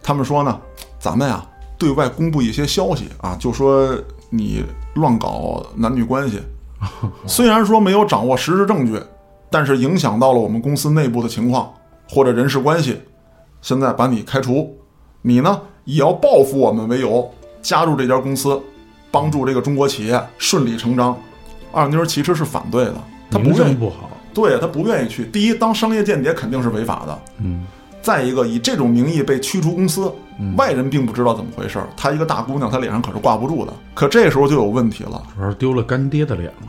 Speaker 1: 他们说呢，咱们呀对外公布一些消息啊，就说你乱搞男女关系。[laughs] 虽然说没有掌握实质证据，但是影响到了我们公司内部的情况或者人事关系，现在把你开除，你呢以要报复我们为由加入这家公司，帮助这个中国企业顺理成章。二妞其实是反对的，她不愿意
Speaker 3: 不好。
Speaker 1: 对她不愿意去。第一，当商业间谍肯定是违法的。
Speaker 3: 嗯，
Speaker 1: 再一个，以这种名义被驱逐公司，外人并不知道怎么回事儿。她一个大姑娘，她脸上可是挂不住的。可这时候就有问题了，
Speaker 3: 主要是丢了干爹的脸了。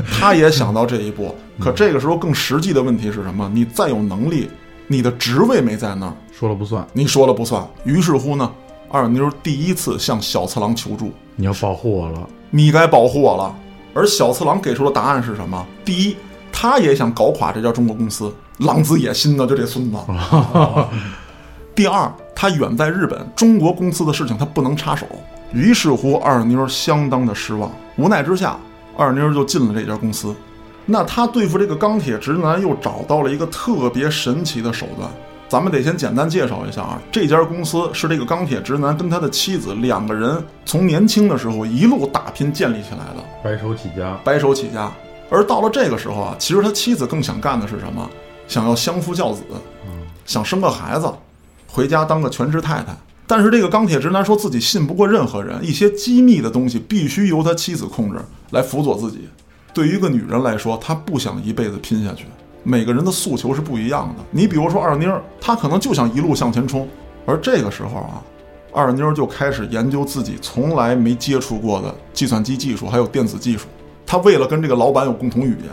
Speaker 3: [laughs]
Speaker 1: 她也想到这一步。可这个时候更实际的问题是什么？你再有能力，你的职位没在那儿，
Speaker 3: 说了不算，
Speaker 1: 你说了不算。于是乎呢，二妞第一次向小次郎求助，
Speaker 3: 你要保护我了。
Speaker 1: 你该保护我了。而小次郎给出的答案是什么？第一，他也想搞垮这家中国公司，狼子野心呢，就这孙子。[laughs] 第二，他远在日本，中国公司的事情他不能插手。于是乎，二妞相当的失望，无奈之下，二妞就进了这家公司。那他对付这个钢铁直男又找到了一个特别神奇的手段。咱们得先简单介绍一下啊，这家公司是这个钢铁直男跟他的妻子两个人从年轻的时候一路打拼建立起来的，
Speaker 3: 白手起家，
Speaker 1: 白手起家。而到了这个时候啊，其实他妻子更想干的是什么？想要相夫教子，想生个孩子，回家当个全职太太。但是这个钢铁直男说自己信不过任何人，一些机密的东西必须由他妻子控制来辅佐自己。对于一个女人来说，她不想一辈子拼下去。每个人的诉求是不一样的。你比如说二妮儿，她可能就想一路向前冲，而这个时候啊，二妮儿就开始研究自己从来没接触过的计算机技术，还有电子技术。她为了跟这个老板有共同语言，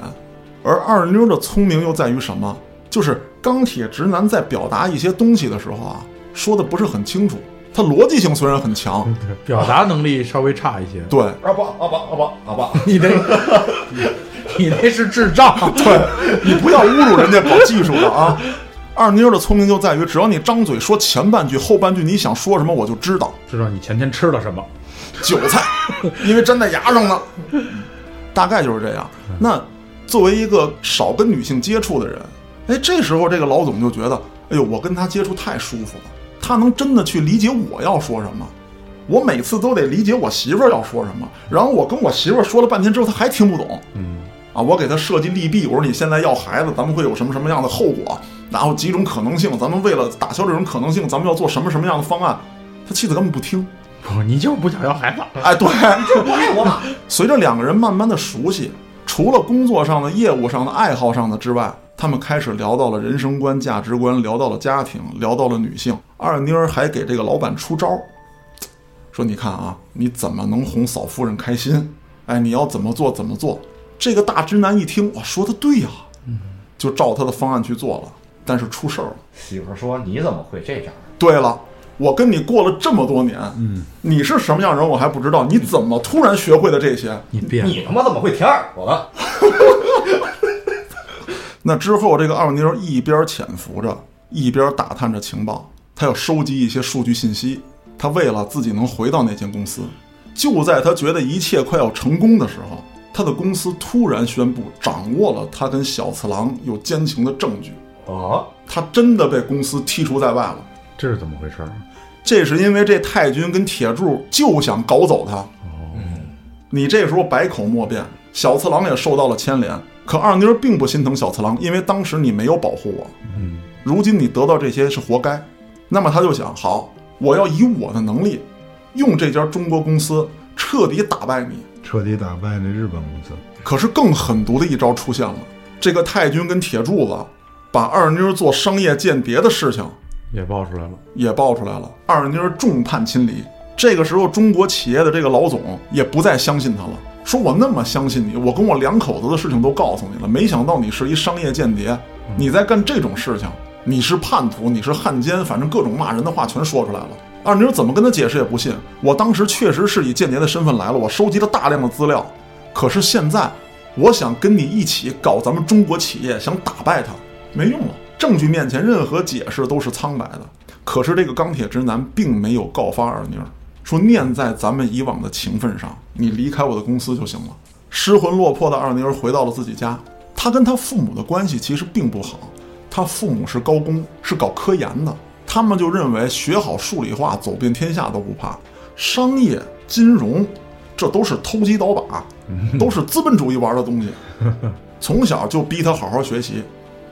Speaker 1: 而二妞的聪明又在于什么？就是钢铁直男在表达一些东西的时候啊，说的不是很清楚。他逻辑性虽然很强，[laughs]
Speaker 3: 表达能力稍微差一些。
Speaker 1: 对，
Speaker 4: 阿爸阿爸阿爸阿爸，[laughs]
Speaker 3: 你那，[laughs] 你那是智障。[laughs]
Speaker 1: 对你不要侮辱人家搞技术的啊！二妞的聪明就在于，只要你张嘴说前半句，后半句你想说什么，我就知道。
Speaker 3: 知道你前天吃了什么？
Speaker 1: 韭菜，因为粘在牙上呢。大概就是这样。那作为一个少跟女性接触的人，哎，这时候这个老总就觉得，哎呦，我跟他接触太舒服了，他能真的去理解我要说什么。我每次都得理解我媳妇儿要说什么，然后我跟我媳妇儿说了半天之后，她还听不懂。
Speaker 3: 嗯，
Speaker 1: 啊，我给他设计利弊，我说你现在要孩子，咱们会有什么什么样的后果，然后几种可能性，咱们为了打消这种可能性，咱们要做什么什么样的方案。他妻子根本不听，
Speaker 3: 不，你就是不想要孩子。
Speaker 1: 哎，对，就
Speaker 4: 不爱我嘛。
Speaker 1: 随着两个人慢慢的熟悉，除了工作上的、业务上的、爱好上的之外，他们开始聊到了人生观、价值观，聊到了家庭，聊到了女性。二妮儿还给这个老板出招儿，说：“你看啊，你怎么能哄嫂夫人开心？哎，你要怎么做怎么做。”这个大直男一听，我，说的对呀，就照他的方案去做了。但是出事儿了。
Speaker 4: 媳妇儿说：“你怎么会这样？
Speaker 1: 对了，我跟你过了这么多年，嗯，你是什么样人我还不知道，你怎么突然学会的这些？
Speaker 3: 你变了，
Speaker 4: 你他妈怎么会舔耳朵呢？[laughs]
Speaker 1: 那之后，这个二妞一边潜伏着，一边打探着情报，她要收集一些数据信息。她为了自己能回到那间公司，就在她觉得一切快要成功的时候，她的公司突然宣布掌握了他跟小次郎有奸情的证据，
Speaker 4: 啊，
Speaker 1: 他真的被公司剔除在外了。
Speaker 3: 这是怎么回事儿？
Speaker 1: 这是因为这太君跟铁柱就想搞走他。哦你这时候百口莫辩，小次郎也受到了牵连。可二妮儿并不心疼小次郎，因为当时你没有保护我。
Speaker 3: 嗯，
Speaker 1: 如今你得到这些是活该。那么他就想，好，我要以我的能力，用这家中国公司彻底打败你。
Speaker 2: 彻底打败那日本公司。
Speaker 1: 可是更狠毒的一招出现了，这个太君跟铁柱子把二妮儿做商业间谍的事情
Speaker 3: 也爆出来了。
Speaker 1: 也爆出来了，二妮儿众叛亲离。这个时候，中国企业的这个老总也不再相信他了，说我那么相信你，我跟我两口子的事情都告诉你了，没想到你是一商业间谍，你在干这种事情，你是叛徒，你是汉奸，反正各种骂人的话全说出来了。二妮怎么跟他解释也不信，我当时确实是以间谍的身份来了，我收集了大量的资料，可是现在我想跟你一起搞咱们中国企业，想打败他，没用了。证据面前，任何解释都是苍白的。可是这个钢铁直男并没有告发二妮儿，说念在咱们以往的情分上，你离开我的公司就行了。失魂落魄的二妮儿回到了自己家，她跟她父母的关系其实并不好，她父母是高工，是搞科研的，他们就认为学好数理化，走遍天下都不怕。商业、金融，这都是偷鸡倒把，都是资本主义玩的东西。[laughs] 从小就逼他好好学习。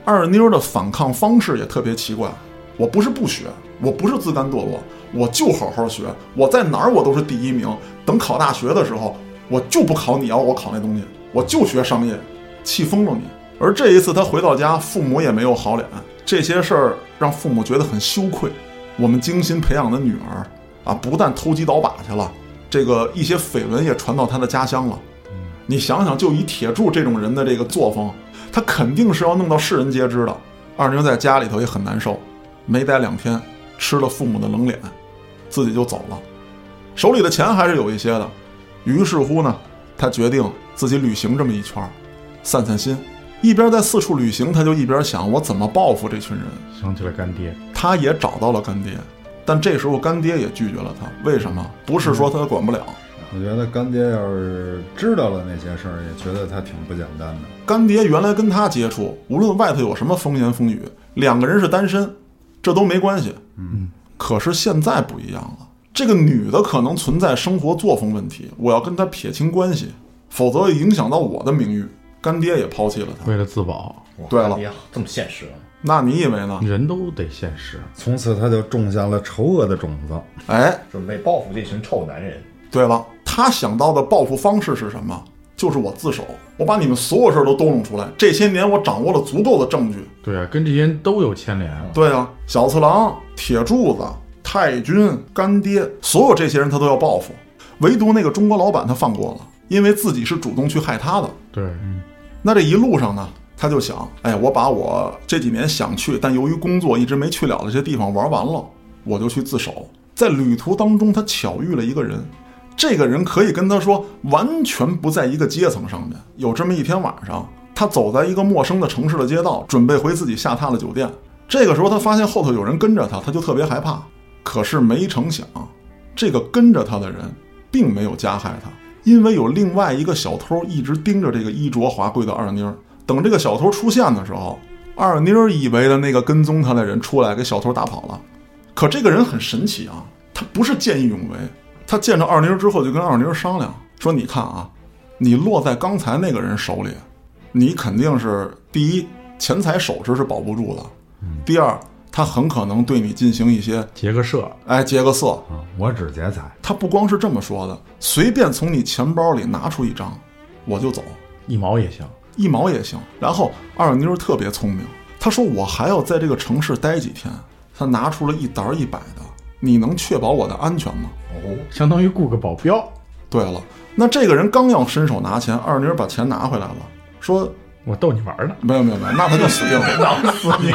Speaker 1: 二妞的反抗方式也特别奇怪，我不是不学，我不是自甘堕落，我就好好学，我在哪儿我都是第一名。等考大学的时候，我就不考你要我考那东西，我就学商业，气疯了你。而这一次他回到家，父母也没有好脸，这些事儿让父母觉得很羞愧。我们精心培养的女儿啊，不但偷鸡倒把去了，这个一些绯闻也传到他的家乡了。你想想，就以铁柱这种人的这个作风，他肯定是要弄到世人皆知的。二妞在家里头也很难受，没待两天，吃了父母的冷脸，自己就走了。手里的钱还是有一些的，于是乎呢，他决定自己旅行这么一圈，散散心。一边在四处旅行，他就一边想我怎么报复这群人。
Speaker 3: 想起了干爹，
Speaker 1: 他也找到了干爹，但这时候干爹也拒绝了他。为什么？不是说他管不了，
Speaker 2: 我觉得干爹要是知道了那些事儿，也觉得他挺不简单的。
Speaker 1: 干爹原来跟他接触，无论外头有什么风言风语，两个人是单身，这都没关系。嗯，可是现在不一样了，这个女的可能存在生活作风问题，我要跟她撇清关系，否则影响到我的名誉。干爹也抛弃了他，
Speaker 3: 为了自保，
Speaker 1: 对了
Speaker 4: 这么现实啊！
Speaker 1: 那你以为呢？
Speaker 3: 人都得现实。
Speaker 2: 从此他就种下了丑恶的种子。
Speaker 1: 哎，
Speaker 4: 准备报复这群臭男人。
Speaker 1: 对了，他想到的报复方式是什么？就是我自首，我把你们所有事儿都兜弄出来。这些年我掌握了足够的证据。
Speaker 3: 对啊，跟这些人都有牵连。
Speaker 1: 对啊，小次郎、铁柱子、太君、干爹，所有这些人他都要报复，唯独那个中国老板他放过了，因为自己是主动去害他的。
Speaker 3: 对，
Speaker 1: 那这一路上呢，他就想，哎，我把我这几年想去，但由于工作一直没去了的这些地方玩完了，我就去自首。在旅途当中，他巧遇了一个人，这个人可以跟他说完全不在一个阶层上面。有这么一天晚上，他走在一个陌生的城市的街道，准备回自己下榻的酒店。这个时候，他发现后头有人跟着他，他就特别害怕。可是没成想，这个跟着他的人并没有加害他，因为有另外一个小偷一直盯着这个衣着华贵的二妮儿。等这个小偷出现的时候，二妮儿以为的那个跟踪他的人出来给小偷打跑了。可这个人很神奇啊，他不是见义勇为，他见着二妮儿之后就跟二妮儿商量说：“你看啊，你落在刚才那个人手里，你肯定是第一钱财首饰是保不住的，第二他很可能对你进行一些
Speaker 3: 劫个色，
Speaker 1: 哎劫个色。
Speaker 2: 啊，我只劫财。
Speaker 1: 他不光是这么说的，随便从你钱包里拿出一张，我就走。”
Speaker 3: 一毛也行。
Speaker 1: 一毛也行。然后二妞特别聪明，她说我还要在这个城市待几天。她拿出了一沓一百的，你能确保我的安全吗？
Speaker 4: 哦，
Speaker 3: 相当于雇个保镖。
Speaker 1: 对了，那这个人刚要伸手拿钱，二妞把钱拿回来了，说
Speaker 3: 我逗你玩呢，
Speaker 1: 没有没有没有，那他就死定了。[laughs]
Speaker 4: 囊死你！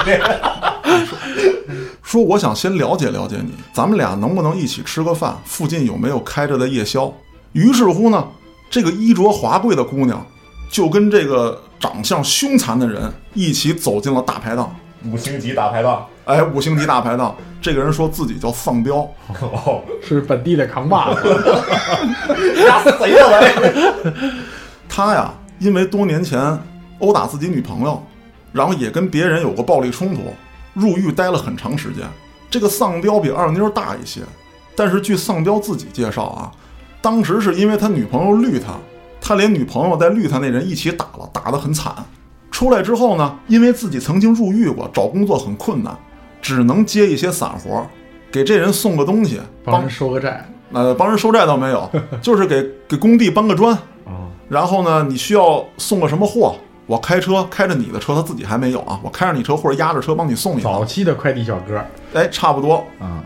Speaker 1: 说我想先了解了解你，咱们俩能不能一起吃个饭？附近有没有开着的夜宵？于是乎呢，这个衣着华贵的姑娘就跟这个长相凶残的人一起走进了大排档。
Speaker 4: 五星级大排档。
Speaker 1: 哎，五星级大排档，这个人说自己叫丧彪，
Speaker 4: 哦，
Speaker 3: 是本地的扛把子。[laughs]
Speaker 4: 压死谁了喂？
Speaker 1: 他呀，因为多年前殴打自己女朋友，然后也跟别人有过暴力冲突，入狱待了很长时间。这个丧彪比二妞大一些，但是据丧彪自己介绍啊，当时是因为他女朋友绿他，他连女朋友带绿他那人一起打了，打得很惨。出来之后呢，因为自己曾经入狱过，找工作很困难，只能接一些散活，给这人送个东西，帮
Speaker 3: 帮人收个债。
Speaker 1: 呃帮人收债倒没有，[laughs] 就是给给工地搬个砖。
Speaker 3: 啊，
Speaker 1: 然后呢，你需要送个什么货？我开车开着你的车，他自己还没有啊，我开着你车或者压着车帮你送你
Speaker 3: 早。期的快递小哥
Speaker 1: 哎，差不多。
Speaker 3: 啊，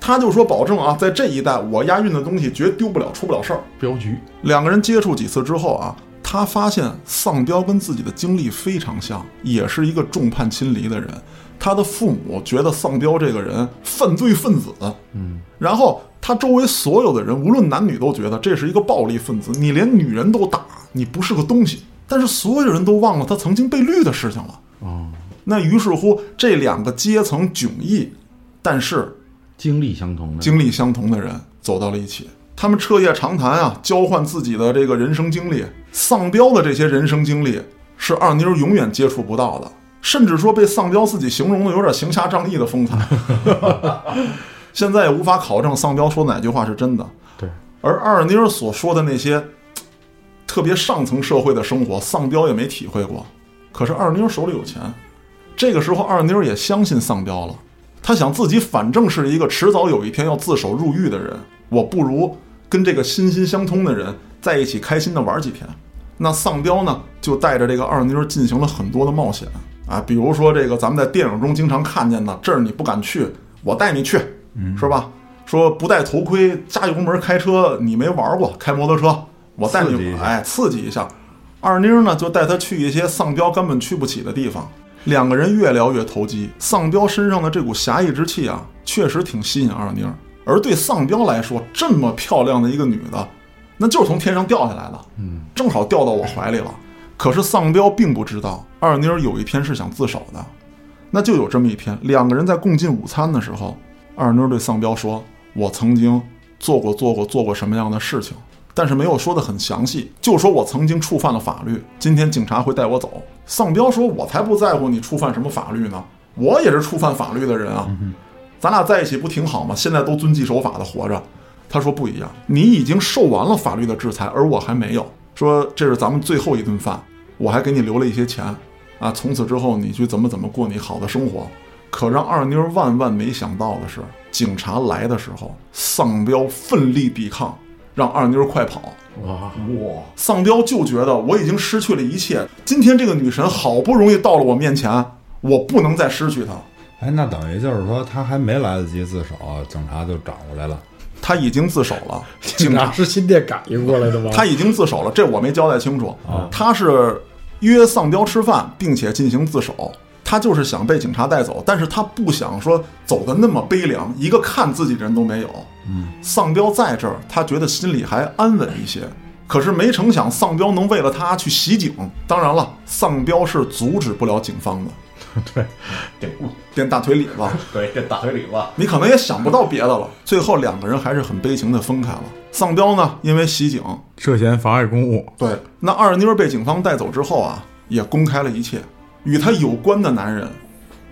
Speaker 1: 他就说保证啊，在这一带我押运的东西绝丢不了，出不了事儿。
Speaker 3: 镖局
Speaker 1: 两个人接触几次之后啊，他发现丧彪跟自己的经历非常像，也是一个众叛亲离的人。他的父母觉得丧彪这个人犯罪分子，嗯，然后他周围所有的人，无论男女，都觉得这是一个暴力分子。你连女人都打，你不是个东西。但是所有人都忘了他曾经被绿的事情了。
Speaker 3: 哦，
Speaker 1: 那于是乎，这两个阶层迥异，但是
Speaker 3: 经历相同的，
Speaker 1: 经历相同的人走到了一起。他们彻夜长谈啊，交换自己的这个人生经历。丧彪的这些人生经历是二妞永远接触不到的，甚至说被丧彪自己形容的有点行侠仗义的风采。[laughs] 现在也无法考证丧彪说哪句话是真的。
Speaker 3: 对，
Speaker 1: 而二妞所说的那些特别上层社会的生活，丧彪也没体会过。可是二妞手里有钱，这个时候二妞也相信丧彪了。她想自己反正是一个迟早有一天要自首入狱的人，我不如跟这个心心相通的人在一起开心的玩几天。那丧彪呢，就带着这个二妞进行了很多的冒险啊，比如说这个咱们在电影中经常看见的，这儿你不敢去，我带你去，是吧？说不戴头盔加油门开车，你没玩过，开摩托车，我带你
Speaker 2: 刺激一下
Speaker 1: 哎刺激一下。二妮呢就带他去一些丧彪根本去不起的地方，两个人越聊越投机。丧彪身上的这股侠义之气啊，确实挺吸引二妮。而对丧彪来说，这么漂亮的一个女的，那就是从天上掉下来的，嗯，正好掉到我怀里了。可是丧彪并不知道，二妮有一天是想自首的。那就有这么一天，两个人在共进午餐的时候，二妮对丧彪说：“我曾经做过做过做过什么样的事情，但是没有说的很详细，就说我曾经触犯了法律。今天警察会带我走。”丧彪说：“我才不在乎你触犯什么法律呢，我也是触犯法律的人啊，咱俩在一起不挺好吗？现在都遵纪守法的活着。他说不一样，你已经受完了法律的制裁，而我还没有。说这是咱们最后一顿饭，我还给你留了一些钱啊，从此之后你去怎么怎么过你好的生活。可让二妞万万没想到的是，警察来的时候，丧彪奋力抵抗，让二妞快跑。
Speaker 3: 哇，
Speaker 4: 哇，
Speaker 1: 丧彪就觉得我已经失去了一切，今天这个女神好不容易到了我面前，我不能再失去她。
Speaker 2: 哎，那等于就是说他还没来得及自首，警察就找过来了。
Speaker 1: 他已经自首了，[laughs] 警察
Speaker 3: 是心电感应过来的吗？
Speaker 1: 他已经自首了，这我没交代清楚。他是约丧彪吃饭，并且进行自首。他就是想被警察带走，但是他不想说走的那么悲凉，一个看自己的人都没有。嗯，丧彪在这儿，他觉得心里还安稳一些。可是没成想，丧彪能为了他去袭警。当然了，丧彪是阻止不了警方的，[laughs]
Speaker 4: 对
Speaker 1: 垫大腿里子。[laughs]
Speaker 4: 对垫大腿里子，
Speaker 1: 你可能也想不到别的了。最后两个人还是很悲情的分开了。丧彪呢，因为袭警，
Speaker 3: 涉嫌妨碍公务。
Speaker 1: 对，那二妞被警方带走之后啊，也公开了一切，与他有关的男人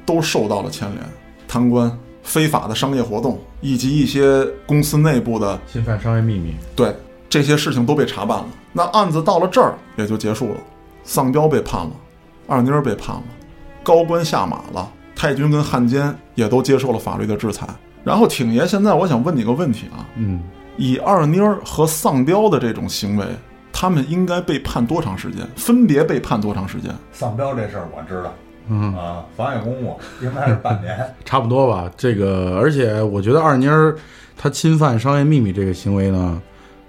Speaker 1: 都受到了牵连，贪官、非法的商业活动，以及一些公司内部的
Speaker 3: 侵犯商业秘密，
Speaker 1: 对这些事情都被查办了。那案子到了这儿也就结束了，丧彪被判了，二妮儿被判了，高官下马了，太君跟汉奸也都接受了法律的制裁。然后挺爷，现在我想问你个问题啊，
Speaker 3: 嗯，
Speaker 1: 以二妮儿和丧彪的这种行为，他们应该被判多长时间？分别被判多长时间？
Speaker 4: 丧彪这事儿我知道，
Speaker 3: 嗯
Speaker 4: 啊，妨碍公务应该是半年，[laughs]
Speaker 3: 差不多吧。这个，而且我觉得二妮儿她侵犯商业秘密这个行为呢，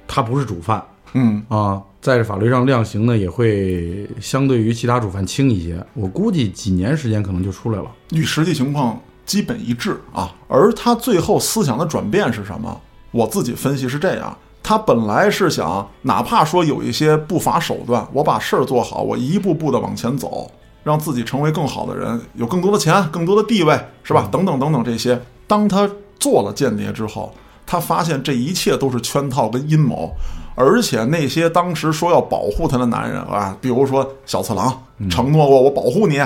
Speaker 3: 她不是主犯
Speaker 1: 嗯，
Speaker 3: 啊，在法律上量刑呢也会相对于其他主犯轻一些。我估计几年时间可能就出来了。
Speaker 1: 与实际情况基本一致啊。而他最后思想的转变是什么？我自己分析是这样：他本来是想，哪怕说有一些不法手段，我把事儿做好，我一步步的往前走，让自己成为更好的人，有更多的钱、更多的地位，是吧？等等等等这些。当他做了间谍之后，他发现这一切都是圈套跟阴谋，而且那些当时说要保护他的男人啊，比如说小次郎，承诺过我保护你，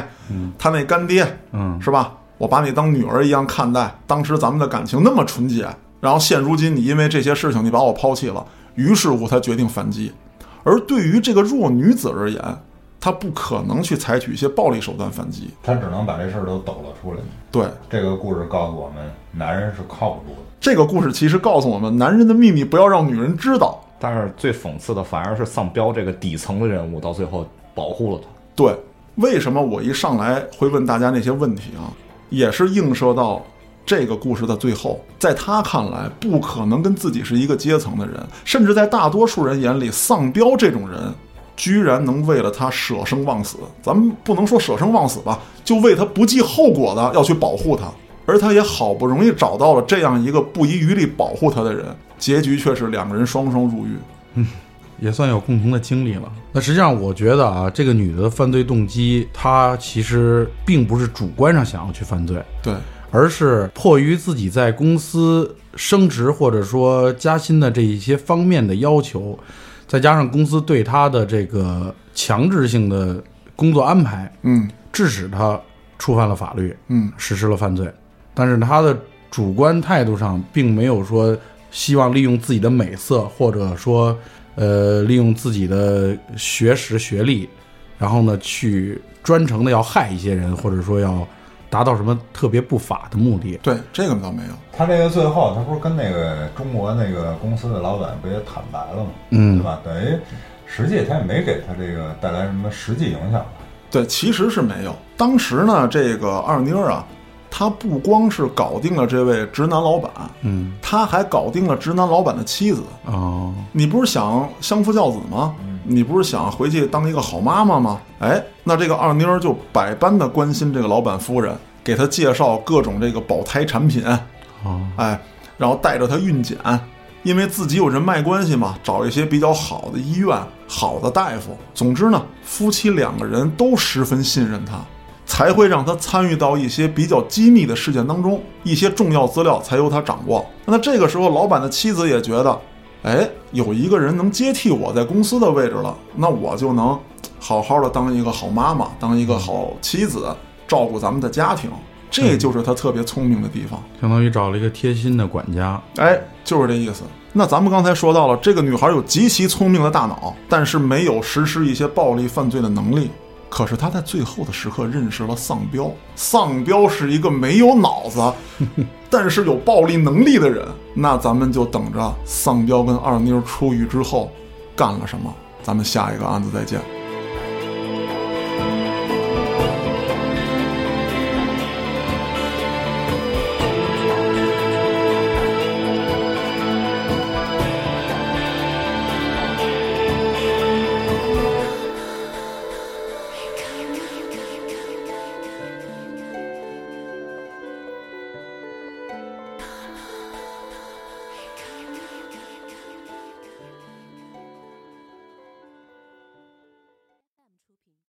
Speaker 1: 他那干爹，
Speaker 3: 嗯，
Speaker 1: 是吧？我把你当女儿一样看待，当时咱们的感情那么纯洁，然后现如今你因为这些事情你把我抛弃了，于是乎他决定反击。而对于这个弱女子而言，她不可能去采取一些暴力手段反击。
Speaker 2: 他只能把这事儿都抖了出来。
Speaker 1: 对，
Speaker 2: 这个故事告诉我们，男人是靠不住的。
Speaker 1: 这个故事其实告诉我们，男人的秘密不要让女人知道。
Speaker 5: 但是最讽刺的反而是丧彪这个底层的人物，到最后保护了他。
Speaker 1: 对，为什么我一上来会问大家那些问题啊？也是映射到这个故事的最后，在他看来，不可能跟自己是一个阶层的人，甚至在大多数人眼里，丧彪这种人，居然能为了他舍生忘死。咱们不能说舍生忘死吧，就为他不计后果的要去保护他，而他也好不容易找到了这样一个不遗余力保护他的人，结局却是两个人双双入狱。
Speaker 3: 嗯也算有共同的经历了。那实际上，我觉得啊，这个女的犯罪动机，她其实并不是主观上想要去犯罪，
Speaker 1: 对，
Speaker 3: 而是迫于自己在公司升职或者说加薪的这一些方面的要求，再加上公司对他的这个强制性的工作安排，
Speaker 1: 嗯
Speaker 3: 致使他触犯了法律，
Speaker 1: 嗯，
Speaker 3: 实施了犯罪。但是他的主观态度上，并没有说希望利用自己的美色，或者说呃利用自己的学识学历，然后呢去专程的要害一些人，或者说要达到什么特别不法的目的。
Speaker 1: 对，这个倒没有。
Speaker 2: 他这个最后，他不是跟那个中国那个公司的老板不也坦白了吗？
Speaker 3: 嗯
Speaker 2: 对吧？等于实际他也没给他这个带来什么实际影响。
Speaker 1: 对，其实是没有。当时呢，这个二妮儿啊，她不光是搞定了这位直男老板，
Speaker 3: 嗯
Speaker 1: 他还搞定了直男老板的妻子。
Speaker 3: 哦，
Speaker 1: 你不是想相夫教子吗？你不是想回去当一个好妈妈吗？哎，那这个二妮儿就百般的关心这个老板夫人，给她介绍各种这个保胎产品，
Speaker 3: 哦，
Speaker 1: 哎，然后带着她孕检，因为自己有人脉关系嘛，找一些比较好的医院、好的大夫。总之呢，夫妻两个人都十分信任她，才会让她参与到一些比较机密的事件当中，一些重要资料才由她掌握。那这个时候，老板的妻子也觉得，哎，有一个人能接替我在公司的位置了，那我就能好好的当一个好妈妈，当一个好妻子，照顾咱们的家庭。这就是他特别聪明的地方。
Speaker 3: 相当于找了一个贴心的管家。
Speaker 1: 哎，就是这意思。那咱们刚才说到了，这个女孩有极其聪明的大脑，但是没有实施一些暴力犯罪的能力。可是他在最后的时刻认识了丧彪，丧彪是一个没有脑子，[laughs] 但是有暴力能力的人。那咱们就等着丧彪跟二妞出狱之后干了什么。咱们下一个案子再见。